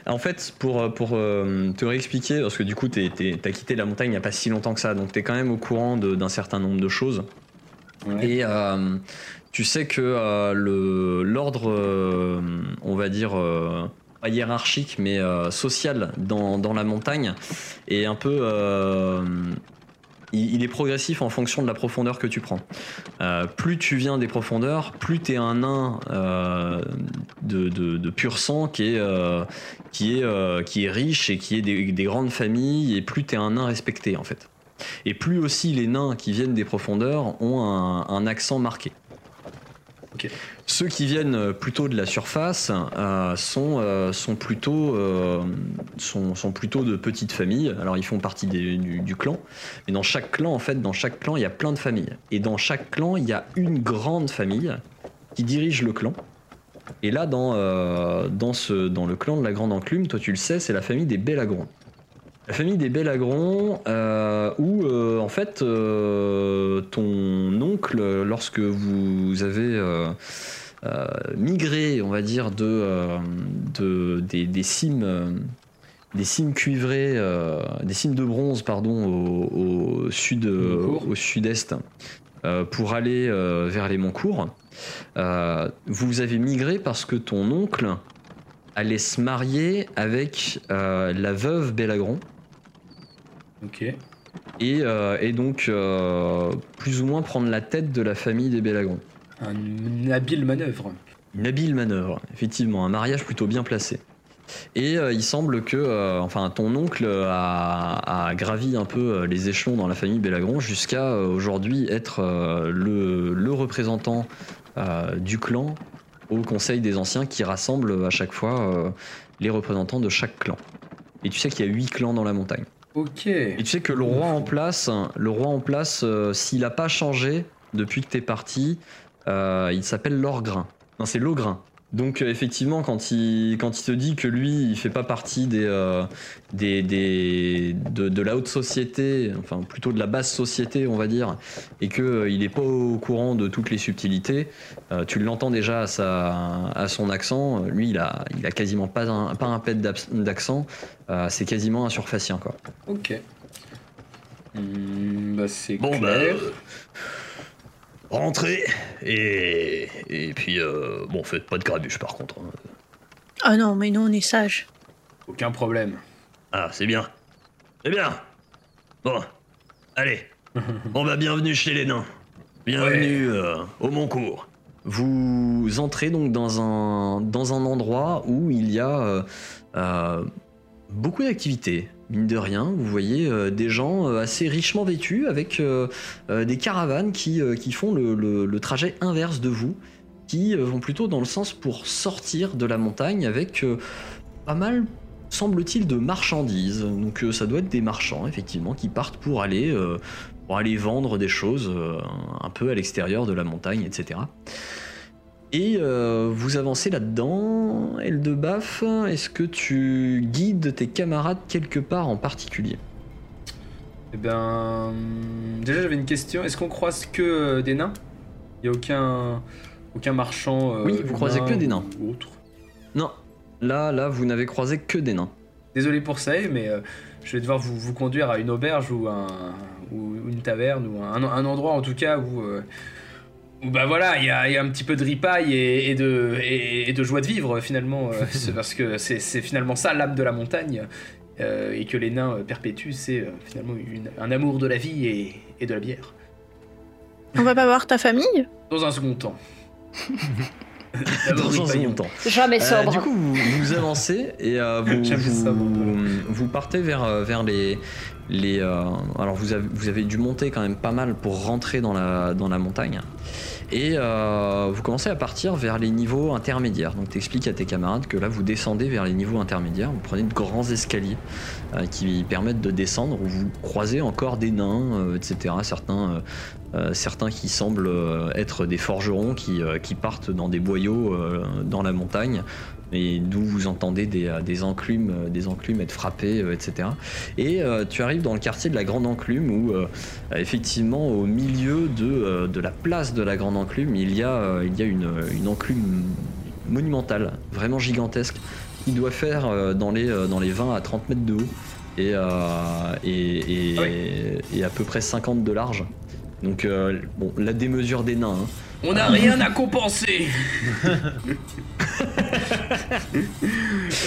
En fait, pour, euh, pour euh, te réexpliquer, parce que du coup, t'es- t'as quitté la montagne il n'y a pas si longtemps que ça, donc t'es quand même au courant d'un certain nombre de choses. Ouais. Et euh, tu sais que euh, l'ordre, euh, on va dire, pas hiérarchique, mais social dans, dans la montagne est un peu... il, est progressif en fonction de la profondeur que tu prends. Euh, plus tu viens des profondeurs, plus tu es un nain euh, de, de- pur sang qui est, euh, qui, est, qui est riche et qui est des, des grandes familles, et plus tu es un nain respecté en fait. Et plus aussi les nains qui viennent des profondeurs ont un accent marqué. Ceux qui viennent plutôt de la surface euh, sont, euh, sont, plutôt, euh, de petites familles. Alors ils font partie du, clan, mais dans chaque clan, en fait, dans chaque clan, il y a plein de familles. Et dans chaque clan, il y a une grande famille qui dirige le clan. Et là, dans, euh, le clan de la Grande Enclume, toi tu le sais, c'est la famille des Bellagrons. La famille des Bellagrons, euh, où euh, en fait euh, ton oncle, lorsque vous avez migré, on va dire, de, de- des, des cimes, des cimes cuivrées, des cimes de bronze, pardon, au, au sud, au sud-est, pour aller vers les Montcourt. Euh, vous avez migré parce que ton oncle allait se marier avec la veuve Bellagron Ok. et, euh, et donc euh, plus ou moins prendre la tête de la famille des Bellagrons. Un- une habile manœuvre. Une habile manœuvre, effectivement, un mariage plutôt bien placé. Et euh, il semble que, euh, enfin, ton oncle a, a gravi un peu les échelons dans la famille Bellagron jusqu'à euh, aujourd'hui être le, le représentant du clan au Conseil des Anciens qui rassemble à chaque fois les représentants de chaque clan. Et tu sais qu'il y a huit clans dans la montagne. Ok. Et tu sais que le roi en place, le roi en place, euh, s'il a pas changé depuis que t'es parti, euh, il s'appelle Lorgrin. Non, c'est Logrin. Donc euh, effectivement, quand il, quand il te dit que lui, il fait pas partie des, euh, des, des de, de la haute société, enfin plutôt de la basse société, on va dire, et que euh, il est pas au courant de toutes les subtilités, euh, tu l'entends déjà à, sa, à son accent. Lui, il a, il a quasiment pas un, pas un pet d'accent. Euh, c'est quasiment un surfacien quoi. Ok. Hmm, bah, c'est Bon, bah. clair. Rentrez, et. Et puis, euh, bon, faites pas de grabuge par contre. hein. Ah non, mais nous, on est sages. Aucun problème. Ah, c'est bien. C'est bien. Bon, allez. Bon bah bienvenue chez les nains. Bienvenue euh, au Montcourt. Vous entrez donc dans un, dans un endroit où il y a euh, euh, beaucoup d'activités. Mine de rien, vous voyez euh, des gens euh, assez richement vêtus avec euh, des caravanes qui, font le, trajet inverse de vous, qui vont plutôt dans le sens pour sortir de la montagne avec pas mal, semble-t-il, de marchandises. Donc ça doit être des marchands, effectivement, qui partent pour aller, vendre des choses un peu à l'extérieur de la montagne, etc. Et euh, vous avancez là-dedans, Eldebaf, est-ce que tu guides tes camarades quelque part en particulier? Eh ben. Déjà, j'avais une question. Est-ce qu'on croise que euh, des nains? Il n'y a aucun. Aucun marchand. euh, Oui, vous croisez que des nains. Ou autre? Non, là, là, vous n'avez croisé que des nains. Désolé pour ça, mais euh, je vais devoir vous, vous conduire à une auberge ou, un, ou une taverne ou un, un endroit en tout cas où. Bah voilà, il y a, il y a un petit peu de ripaille et, et de, et, et de joie de vivre finalement. euh, parce que c'est finalement ça l'âme de la montagne. euh, et que les nains euh, perpétuent, c'est euh, finalement une- un amour de la vie et, et de la bière. On va pas voir ta famille? Dans un second temps. Dans un ripaillons. second temps. Jamais Euh, sobre. du coup, vous, vous avancez et euh, vous, vous, partez vers, euh, vers les. les euh, alors, vous avez, vous avez dû monter quand même pas mal pour rentrer dans la, dans la montagne. Et euh, vous commencez à partir vers les niveaux intermédiaires. Donc, tu expliques à tes camarades que là, vous descendez vers les niveaux intermédiaires. Vous prenez de grands escaliers euh, qui permettent de descendre où vous croisez encore des nains, euh, etc. Certains, qui semblent être des forgerons qui, partent dans des boyaux dans la montagne et d'où vous entendez des, euh, des enclumes, euh, des enclumes être frappées, etc. Et euh, tu arrives dans le quartier de la Grande Enclume où, euh, effectivement, au milieu de, de la place de la Grande Enclume, il y a, il y a une, une enclume monumentale, vraiment gigantesque, qui doit faire dans, les, euh, dans les 20 à 30 mètres de haut et, euh, et, et, Ah et à peu près 50 de large. Donc, bon, la démesure des nains. hein. On n'a rien à compenser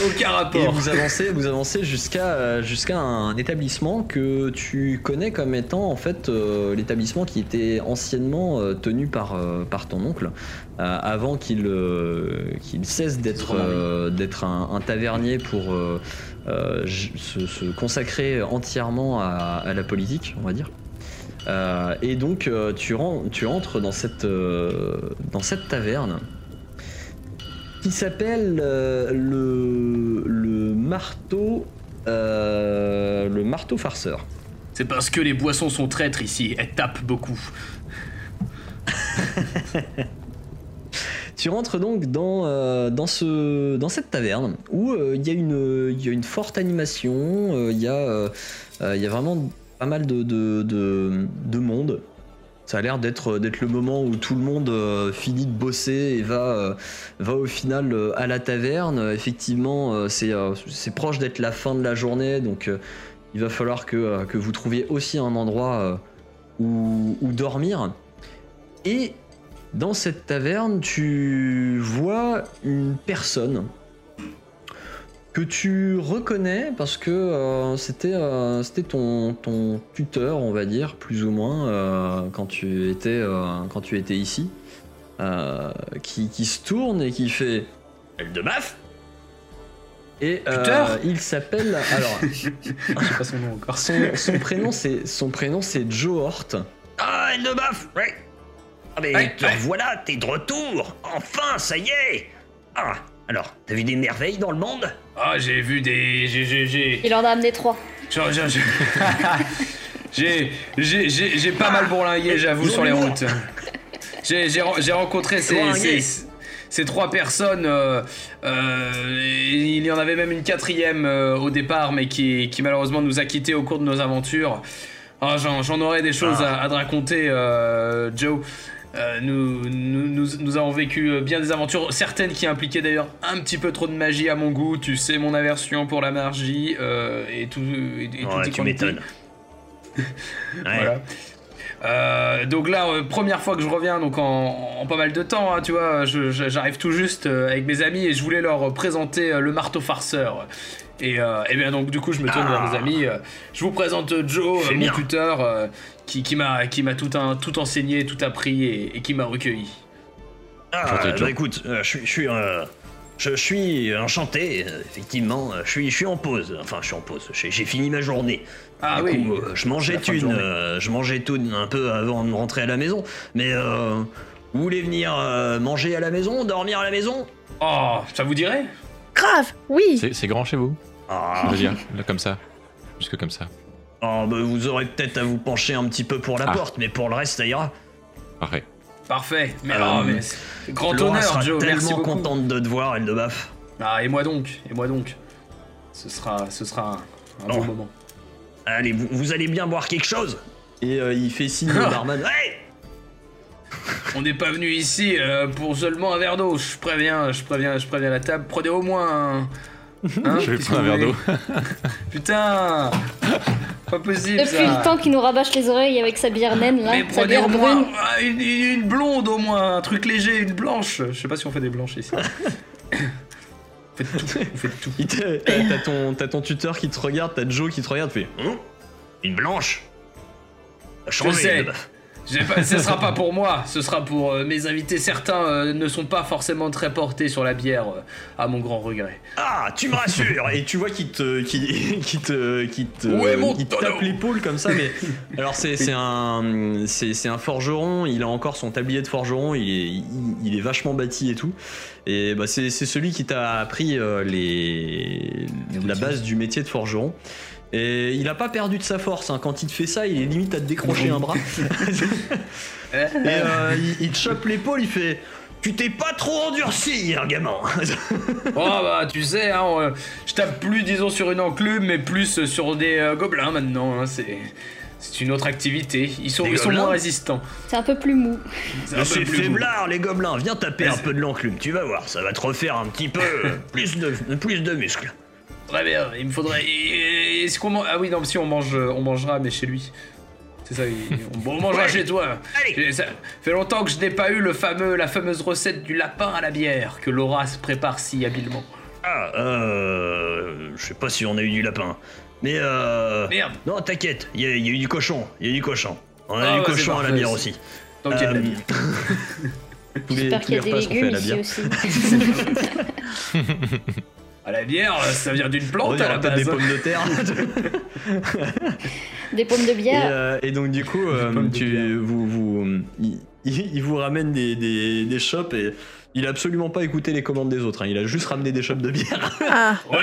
Aucun Et rapport. vous avancez, vous avancez jusqu'à euh, jusqu'à un établissement que tu connais comme étant en fait euh, l'établissement qui était anciennement euh, tenu par euh, par ton oncle avant qu'il qu'il cesse d'être d'être un, un tavernier pour se, se consacrer entièrement à, à la politique, on va dire. Euh, et donc euh, tu, ren- tu entres dans cette, euh, dans cette taverne qui s'appelle le, le marteau le marteau farceur. C'est parce que les boissons sont traîtres ici, elles tapent beaucoup. Tu rentres donc dans, dans, ce, dans cette taverne où il y, a une- il y a une forte animation, il y, a, il y a vraiment pas mal de, de, de- de monde. Ça a l'air d'être d'être le moment où tout le monde euh, finit de bosser et va, euh, va au final euh, à la taverne. Effectivement, euh, c'est euh, proche d'être la fin de la journée, donc euh, il va falloir que, euh, que vous trouviez aussi un endroit euh, où dormir. Et dans cette taverne, tu vois une personne que tu reconnais parce que euh, c'était euh, c'était ton, ton tuteur, on va dire, plus ou moins, euh, quand, tu étais, euh, quand tu étais ici, euh, qui, qui se tourne et qui fait Eldebaf Et euh, Tuteur il s'appelle. Alors, Je sais pas son nom encore. son, son prénom c'est son prénom c'est Joe Hort. Ah, Eldebaf Ouais Ah, mais Ouais, te ouais. revoilà, t'es de retour Enfin, ça y est Ah, alors, t'as vu des merveilles dans le monde? Ah, j'ai vu des. J'ai. J'ai. J'ai. Il en a amené trois. J'ai. j'ai- J'ai. J'ai. J'ai j'ai pas mal bourlingué, j'avoue, sur les routes. J'ai j'ai ren- j'ai rencontré ces, Bourlingué. ces, ces trois personnes. euh, euh, il y en avait même une quatrième euh, au départ, mais qui, qui malheureusement nous a quittés au cours de nos aventures. Ah, J'en j'en aurais des choses Ah. à, à te raconter, euh, Joe. Euh, nous, nous, nous, nous avons vécu euh, bien des aventures, certaines qui impliquaient d'ailleurs un petit peu trop de magie à mon goût. Tu sais mon aversion pour la magie euh, et tout. Et, Ouais, tu m'étonnes. Ouais. Voilà. Euh, donc là, euh, première fois que je reviens, donc en, en pas mal de temps, hein, tu vois, je- je- j'arrive tout juste euh, avec mes amis et je voulais leur présenter euh, le marteau farceur. Et, euh, et bien donc du coup, je me tourne Ah. vers mes amis. euh, je vous présente Joe, euh, mon tuteur, euh, qui, qui m'a qui m'a tout, un- tout enseigné, tout appris et, et qui m'a recueilli. Ah, bah écoute, euh, je suis, je suis, je, je suis enchanté, effectivement. Je suis, je suis en pause. Enfin, je suis en pause. J'ai j'ai fini ma journée. Ah Du oui. coup, euh, je mangeais une, euh, je mangeais une un peu avant de rentrer à la maison. Mais euh, vous voulez venir euh, manger à la maison, dormir à la maison? Oh, ça vous dirait? Grave, oui. C'est c'est grand chez vous? Ah, Je veux dire, là, comme ça. Jusque comme ça. ah, bah, vous aurez peut-être à vous pencher un petit peu pour la Ah. porte, mais pour le reste, ça ira. Parfait. Parfait. Mais, oh, mais c'est grand Laura honneur, sera Joe. Merci tellement beaucoup. contente de te voir, elle de baffe. Ah, et moi donc, et moi donc. Ce sera, ce sera un, un bon moment. Allez, vous, vous allez bien boire quelque chose Et euh, il fait signe Ah. au barman. Hey On n'est pas venu ici euh, pour seulement un verre d'eau. Je préviens, je préviens, je préviens la table. Prenez au moins un. Hein, Je vais prendre un verre d'eau. Putain Pas possible Depuis ça. le temps qu'il nous rabâche les oreilles avec sa bière naine là, Mais sa bière au moins une, blonde au moins, un truc léger, une blanche. Je sais pas si on fait des blanches ici. Faites tout, vous faites tout. Il te- T'as ton, tuteur qui te regarde, t'as Joe qui te regarde, fait. Hum Une blanche? Je sais. Pas- ce sera pas pour moi, ce sera pour euh, mes invités. Certains euh, ne sont pas forcément très portés sur la bière, euh, à mon grand regret. Ah, tu me rassures Et tu vois qu'il te, qui, qui te, qui te, tape l'épaule comme ça, mais alors c'est c'est un, c'est c'est un forgeron. Il a encore son tablier de forgeron. Il est, il, il est vachement bâti et tout. Et bah c'est c'est celui qui t'a appris euh, les, la base du métier de forgeron. Et il a pas perdu de sa force. hein. Quand il te fait ça, il est limite à te décrocher un bras. Et euh, il, il te chope l'épaule. Il fait. Tu t'es pas trop endurci, hein, gamin Oh bah tu sais, hein, euh, je tape plus disons sur une enclume, mais plus sur des euh, gobelins maintenant. hein, c'est c'est une autre activité. Ils sont, ils sont moins résistants. C'est un peu plus mou. C'est faiblard, les gobelins Viens taper un peu de l'enclume, tu vas voir, ça va te refaire un petit peu euh, plus de, plus de muscles. Très bien. Il me faudrait. Est-ce qu'on man- Ah oui non, si on mange, euh, on mangera, mais chez lui. C'est ça. il- On, on mangera Ouais. chez toi. Allez. Ça fait longtemps que je n'ai pas eu le fameux, la fameuse recette du lapin à la bière que Laura se prépare si habilement. Ah, euh... Je sais pas si on a eu du lapin. Mais euh... Merde. Non, t'inquiète, il y, a il y a eu du cochon, il y a eu du cochon. On a Ah, du ouais, cochon à la bière aussi. Donc il y a de la Euh, bière. Tous les, J'espère tous qu'il y les a des repas sont faits à la ici bière. aussi. À la bière, ça vient d'une plante à la base. des pommes de terre. Des pommes de Et, bière. euh, et donc du coup, euh, tu, vous, vous, il, il- vous ramène des, des, des chopes et il a absolument pas écouté les commandes des autres. hein. Il a juste ramené des chopes de bière. Ah, Ouais.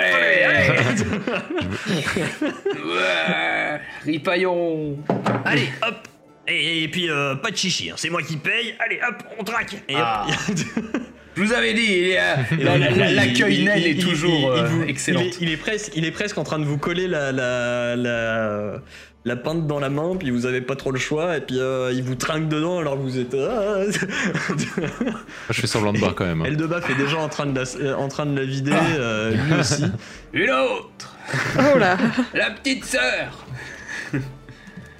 ouais. Ripaillon. Allez, hop et, et puis, euh, pas de chichi, hein, c'est moi qui paye. Allez, hop, on traque. Et hop. Ah. Je vous avais dit, euh, l'accueil il- est toujours il- il euh, vous- excellent. Il est, il est presque, il est presque en train de vous coller la, la, la, la pinte dans la main, puis vous avez pas trop le choix, et puis euh, il vous trinque dedans alors que vous êtes. ah. Je fais semblant de boire quand même. hein. Eldebaf est déjà en train de la, en train de la vider, euh, lui aussi. Une autre, oh là. la petite sœur.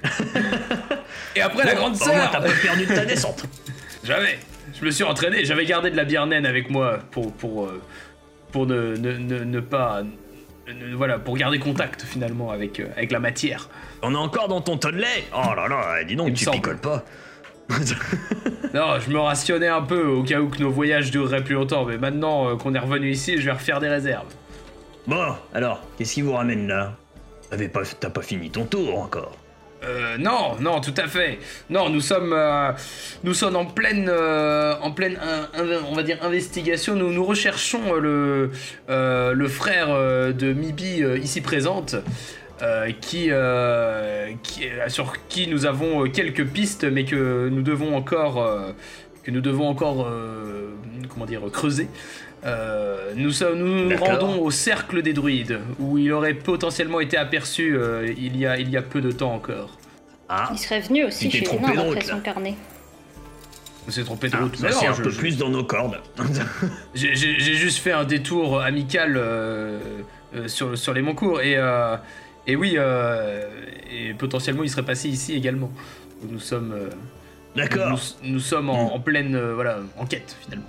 Et après la grande sœur. t'as pas perdu de ta descente. J'avais. Je me suis entraîné, j'avais gardé de la bière naine avec moi pour, pour, euh, pour ne, ne, ne, ne pas. ne- voilà, pour garder contact finalement avec, euh, avec la matière. On est encore dans ton tonne de lait Oh là là, dis donc, Il tu semble. picoles pas. Non, je me rationnais un peu au cas où que nos voyages dureraient plus longtemps, mais maintenant euh, qu'on est revenu ici, je vais refaire des réserves. Bon, alors, qu'est-ce qui vous ramène là? Pas, T'as pas fini ton tour encore. Euh, non, non, tout à fait. Non, nous sommes, euh, nous sommes en pleine, euh, en pleine, in- in- on va dire investigation. Nous, recherchons le, frère de Mibi ici présente, qui, sur qui nous avons quelques pistes, mais que nous devons encore, que nous devons encore, comment dire, creuser. Euh, nous sommes, nous rendons au cercle des druides, où il aurait potentiellement été aperçu euh, il, y a, il y a peu de temps encore. Ah, Il serait venu aussi chez les trompé nains de route, d'après là. son carnet. On s'est trompé de ah, route. Mais c'est un je- peu je- plus dans nos cordes. J'ai juste fait un détour amical euh, euh, sur, sur les Moncours et, euh, et oui, euh, et potentiellement il serait passé ici également. nous sommes, euh, D'accord. nous, nous sommes en, en pleine euh, voilà, enquête finalement.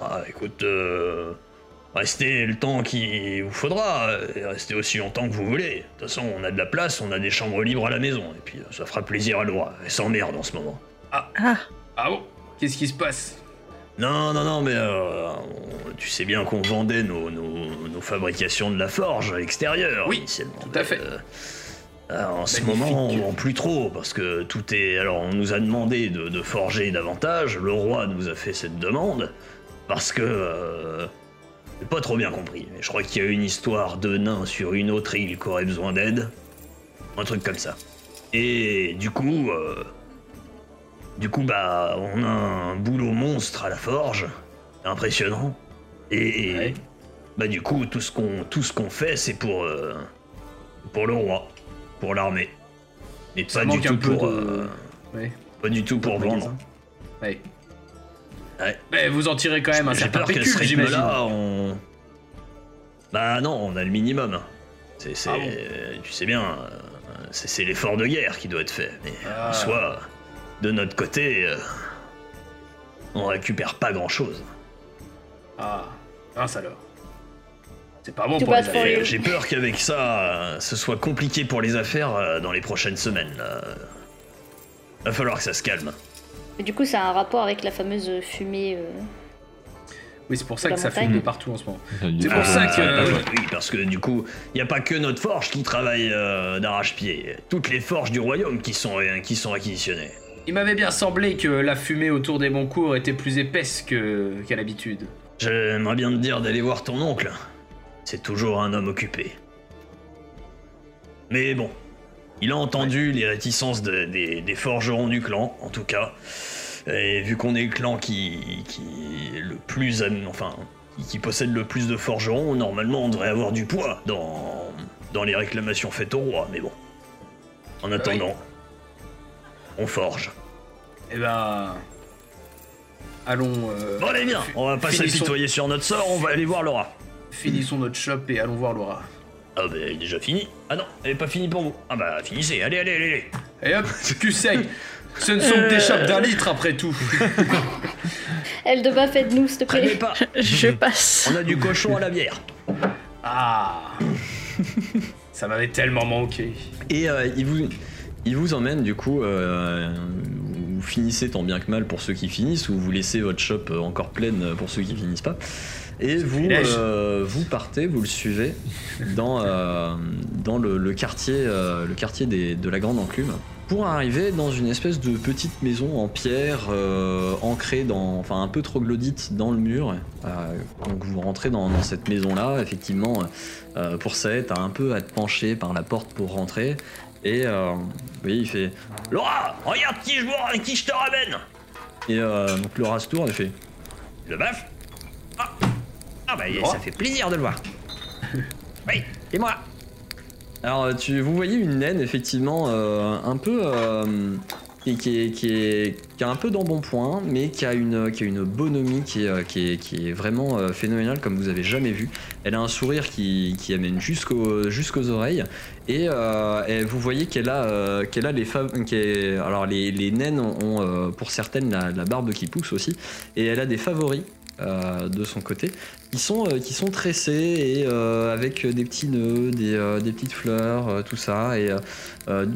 Ah, écoute, euh, restez le temps qu'il vous faudra, euh, et restez aussi longtemps que vous voulez. De toute façon, on a de la place, on a des chambres libres à la maison, et puis euh, ça fera plaisir à Laura. Elle s'emmerde en ce moment. Ah, Ah bon? Qu'est-ce qui se passe? Non, non, non, mais euh, on- tu sais bien qu'on vendait nos, nos- nos fabrications de la forge à l'extérieur Oui, initialement. tout à fait. Euh, euh, en ce moment, on vend plus trop parce que tout est. Alors, on nous a demandé de, de forger davantage. Le roi nous a fait cette demande parce que. euh, j'ai pas trop bien compris, mais je crois qu'il y a une histoire de nains sur une autre île qui aurait besoin d'aide. Un truc comme ça. Et du coup. euh, du coup, bah, on a un boulot monstre à la forge. Impressionnant. Et. Ouais. Bah, du coup, tout ce qu'on tout ce qu'on fait, c'est pour. euh, pour le roi. Pour l'armée. Et Ça pas du tout pour. de- euh, Ouais. pas du tout pour vendre. Ouais. Ouais. Mais vous en tirez quand même un J'ai certain peur pécule, ce j'imagine. rythme-là, on. Bah non, on a le minimum. C'est, c'est- Ah bon tu sais bien, euh, c'est, c'est l'effort de guerre qui doit être fait. Mais Ah. en soi, de notre côté, euh, on récupère pas grand-chose. Ah, mince alors. C'est pas bon pour les affaires. J'ai peur qu'avec ça, euh, ce soit compliqué pour les affaires euh, dans les prochaines semaines. là. Va falloir que ça se calme. Et du coup, ça a un rapport avec la fameuse fumée. euh, Oui, c'est pour ça que ça montagne. fume de partout en ce moment. C'est pour ça que- Ah, bah, oui, parce que du coup, il n'y a pas que notre forge qui travaille euh, d'arrache-pied. Toutes les forges du royaume qui sont, euh, qui sont réquisitionnées. Il m'avait bien semblé que la fumée autour des bons cours était plus épaisse que qu'à l'habitude. J'aimerais bien te dire d'aller voir ton oncle. C'est toujours un homme occupé. Mais bon, il a entendu les réticences de- des, des forgerons du clan, en tout cas. Et vu qu'on est le clan qui, qui est le plus, enfin, qui, possède le plus de forgerons, normalement on devrait avoir du poids dans, dans les réclamations faites au roi. Mais bon, en attendant, on forge. Eh ben. Allons. euh, Bon allez bien, on va pas s'apitoyer sur notre sort, on va aller voir Laura. Finissons notre shop et allons voir Laura. Ah bah elle est déjà finie. Ah non, elle est pas finie pour vous. Ah bah finissez, allez, allez, allez, allez. Et hop, cul sec Ce ne sont que des chopes d'un litre après tout. Elle de bas, faites-nous, s'il te plaît. pas, je passe. on a du cochon à la bière. Ah Ça m'avait tellement manqué. Et euh, il, vous, il vous emmène du coup, euh, vous finissez tant bien que mal pour ceux qui finissent, ou vous laissez votre shop encore pleine pour ceux qui finissent pas. Et vous, euh, vous partez, vous le suivez dans, euh, dans le, le quartier, euh, le quartier des- de la Grande Enclume, pour arriver dans une espèce de petite maison en pierre, ancrée dans, enfin un peu troglodyte dans le mur. Donc vous rentrez dans, dans cette maison-là, effectivement, euh, pour ça, t'as un peu à te pencher par la porte pour rentrer. Et oui, il fait. Laura, regarde qui je, vois- qui je te ramène. Et euh, donc Laura se tourne et fait. Le baf Ah, ah bah ça fait plaisir de le voir. oui, Et moi Alors, tu, vous voyez une naine, effectivement, euh, un peu. euh, et qui, est, qui, est, qui a un peu d'embonpoint, mais qui a une, qui a une bonhomie qui est, euh, qui est, qui est vraiment euh, phénoménale, comme vous avez jamais vu. Elle a un sourire qui, qui amène jusqu'aux jusqu'aux oreilles. Et, euh, et vous voyez qu'elle a, euh, qu'elle a les fav- qui est- Alors, les, les naines ont, ont, euh, pour certaines, la, la barbe qui pousse aussi. Et elle a des favoris. Euh, de son côté qui sont, euh, qui sont tressés et euh, avec des petits nœuds, des, petites fleurs, tout ça. Et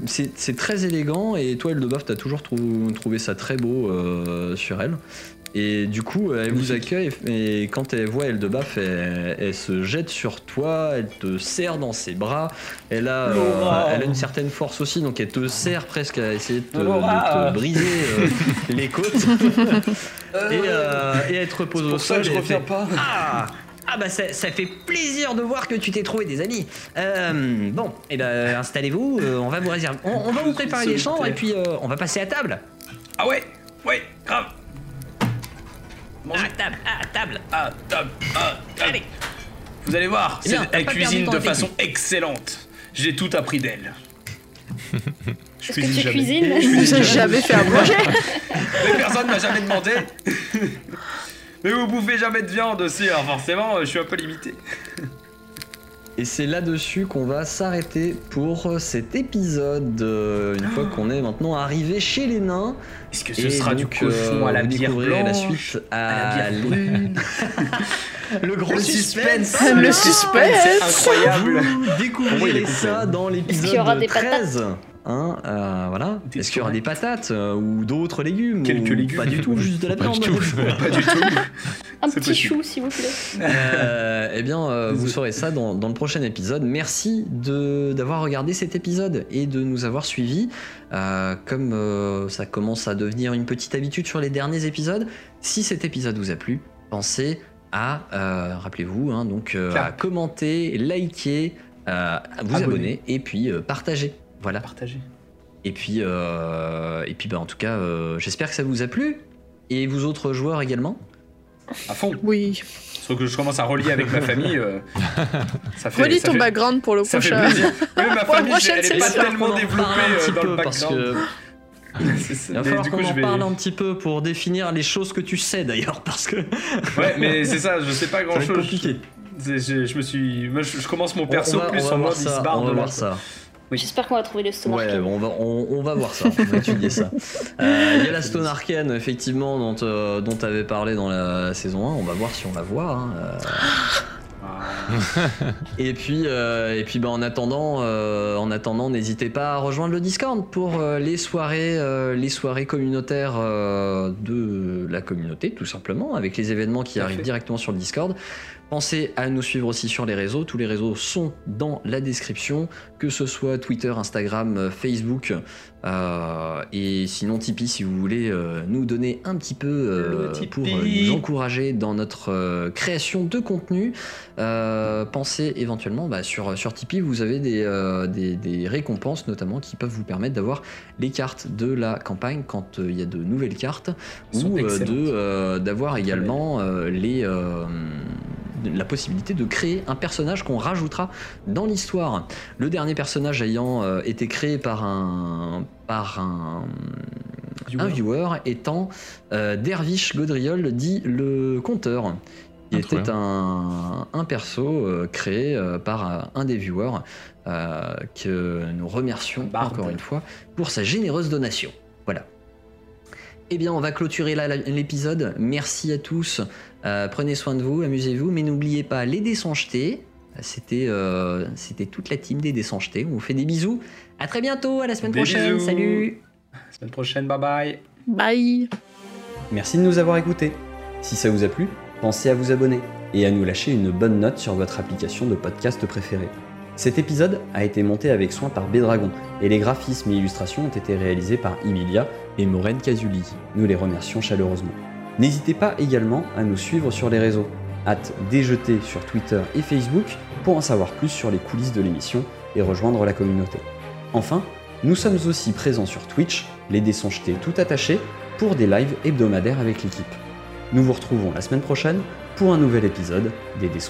c'est très élégant. Et toi, Eldebaf, t'as toujours trou- trouvé ça très beau sur elle. Et du coup, elle vous accueille et quand elle voit elle, elle se jette sur toi, elle te serre dans ses bras. Elle a, euh, elle a une certaine force aussi, donc elle te serre presque à essayer de te, de briser euh, les côtes. et, euh, et elle te repose au sol. elle fait, pas. Ah ah bah ça, ça fait plaisir de voir que tu t'es trouvé des amis. Euh, bon, et ben installez-vous, euh, on va vous réserver, on, on va vous préparer les chambres et puis euh, on va passer à table. Ah ouais Ouais, grave À table, à table. Ah, table Ah, table Allez. Vous allez voir, Eh elle cuisine de façon excellente. J'ai tout appris d'elle. Je Est-ce que tu jamais. cuisines J'ai jamais fait à manger. Mais personne m'a jamais demandé. Mais vous bouffez jamais de viande aussi, alors forcément, je suis un peu limité. Et c'est là-dessus qu'on va s'arrêter pour cet épisode. euh, Une fois qu'on est maintenant arrivé chez les nains. Est-ce que ce Et sera du cochon euh, à la bière blanche la suite à, à la bière brune Le gros Le suspense. suspense Le C'est suspense incroyable Vous découvrirez ça dans l'épisode qu'il y aura des 13. Hein, euh, voilà. Est-ce qu'il y aura des patates euh, ou d'autres légumes Quelques ou légumes. Pas du tout, juste de la Pas viande. du tout. Pas du tout. Un petit possible. chou, s'il vous plaît. Euh, eh bien, euh, vous saurez ça dans, dans le prochain épisode. Merci de d'avoir regardé cet épisode et de nous avoir suivis. Euh, comme euh, ça commence à devenir une petite habitude sur les derniers épisodes, si cet épisode vous a plu, pensez à, euh, rappelez-vous, hein, donc euh, à commenter, liker, euh, à vous Abonner. abonner et puis euh, partager. Voilà. Partagez. Et puis, euh, et puis bah, en tout cas, euh, j'espère que ça vous a plu. Et vous autres joueurs également. À fond. Oui. Sauf que je commence à relier avec ma famille. euh, ça fait, Relis ça ton fait- background pour le Ça fait prochain. plaisir. Oui, ma Pour la famille, prochaine elle est pas session. tellement développée un euh, petit dans le peu, parce que background. C'est ça. Il va Mais falloir du qu'on coup, en vais. parle un petit peu pour définir les choses que tu sais d'ailleurs, parce que Ouais, mais c'est ça, je sais pas ça grand va être chose. compliqué. Je, je me suis. Moi, je, je commence mon On- perso on va, plus on va en voir mode il se ça. barre On va de voir là. ça. Oui. J'espère qu'on va trouver le Stone Ouais, Arcane. on va, on, on va voir ça. On va étudier ça. Euh, Il y a la Stone Arcane, effectivement, dont, euh, dont tu avais parlé dans la saison 1. On va voir si on la voit. hein. Euh. Et puis, euh, et puis bah, en attendant, euh, en attendant, n'hésitez pas à rejoindre le Discord pour euh, les soirées, euh, les soirées communautaires euh, de la communauté, tout simplement, avec les événements qui arrivent fait. directement sur le Discord. Pensez à nous suivre aussi sur les réseaux. Tous les réseaux sont dans la description, que ce soit Twitter, Instagram, euh, Facebook, euh, et sinon Tipeee si vous voulez euh, nous donner un petit peu euh, pour nous encourager dans notre création de contenu. Pensez éventuellement bah, sur, sur Tipeee, vous avez des, des, des récompenses notamment qui peuvent vous permettre d'avoir les cartes de la campagne quand il y a de nouvelles cartes ou d'avoir également les la possibilité de créer un personnage qu'on rajoutera dans l'histoire. Le dernier personnage ayant euh, été créé par un par un un viewer étant euh, Dervish Godriol, dit le conteur, qui Ah, était un, un perso euh, créé par un des viewers, que nous remercions Barbe. encore une fois pour sa généreuse donation. Voilà. Eh bien, on va clôturer là l'épisode. Merci à tous. Euh, prenez soin de vous, amusez-vous, mais n'oubliez pas les dés sont jetés. C'était euh, c'était toute la team des dés sont jetés. On vous fait des bisous. À très bientôt, à la semaine Des prochaine. bisous. Salut. Semaine prochaine, bye bye. Bye. Merci de nous avoir écoutés. Si ça vous a plu, pensez à vous abonner et à nous lâcher une bonne note sur votre application de podcast préférée. Cet épisode a été monté avec soin par Bédragon et les graphismes et illustrations ont été réalisés par Emilia et Maureen Casuli. Nous les remercions chaleureusement. N'hésitez pas également à nous suivre sur les réseaux. Hâte déjeter sur Twitter et Facebook pour en savoir plus sur les coulisses de l'émission et rejoindre la communauté. Enfin, nous sommes aussi présents sur Twitch, les dés tout attachés, pour des lives hebdomadaires avec l'équipe. Nous vous retrouvons la semaine prochaine pour un nouvel épisode des dés.